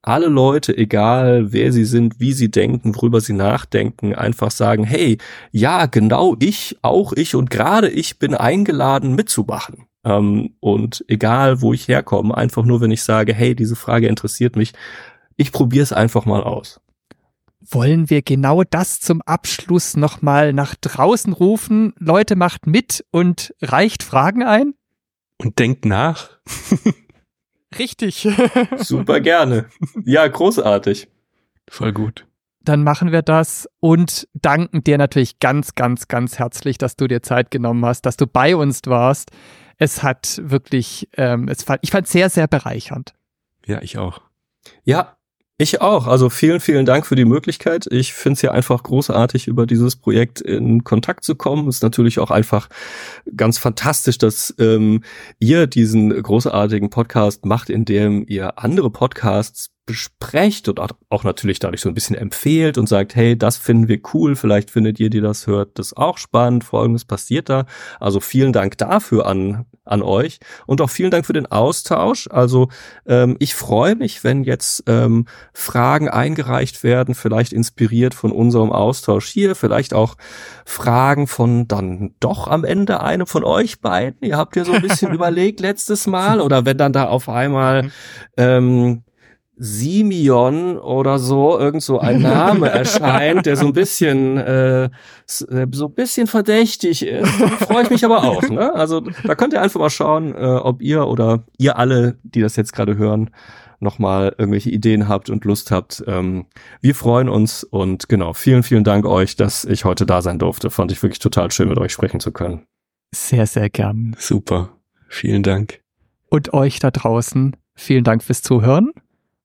alle Leute, egal wer sie sind, wie sie denken, worüber sie nachdenken, einfach sagen, hey, ja, genau ich, auch ich und gerade ich bin eingeladen mitzumachen. Ähm, und egal, wo ich herkomme, einfach nur, wenn ich sage, hey, diese Frage interessiert mich, ich probiere es einfach mal aus. Wollen wir genau das zum Abschluss nochmal nach draußen rufen? Leute, macht mit und reicht Fragen ein? Und denkt nach. Richtig. Super gerne. Ja, großartig. Voll gut. Dann machen wir das und danken dir natürlich ganz, ganz, ganz herzlich, dass du dir Zeit genommen hast, dass du bei uns warst. Es hat wirklich, ähm, es fand, ich fand sehr, sehr bereichernd. Ja, ich auch. Ja, ich auch. Also vielen, vielen Dank für die Möglichkeit. Ich finde es ja einfach großartig, über dieses Projekt in Kontakt zu kommen. Ist natürlich auch einfach ganz fantastisch, dass ähm, ihr diesen großartigen Podcast macht, in dem ihr andere Podcasts besprecht und auch natürlich dadurch so ein bisschen empfehlt und sagt, hey, das finden wir cool, vielleicht findet ihr, die das hört, das auch spannend, folgendes passiert da. Also vielen Dank dafür an, an euch und auch vielen Dank für den Austausch. Also ähm, ich freue mich, wenn jetzt ähm, Fragen eingereicht werden, vielleicht inspiriert von unserem Austausch hier, vielleicht auch Fragen von dann doch am Ende einem von euch beiden. Ihr habt ja so ein bisschen überlegt letztes Mal oder wenn dann da auf einmal ähm, Simeon oder so, irgend so ein Name erscheint, der so ein bisschen äh, äh, so ein bisschen verdächtig ist. Freue ich mich aber auch. Ne? Also da könnt ihr einfach mal schauen, äh, ob ihr oder ihr alle, die das jetzt gerade hören, nochmal irgendwelche Ideen habt und Lust habt. Ähm, wir freuen uns und genau, vielen, vielen Dank euch, dass ich heute da sein durfte. Fand ich wirklich total schön, mit euch sprechen zu können. Sehr, sehr gern. Super. Vielen Dank. Und euch da draußen, vielen Dank fürs Zuhören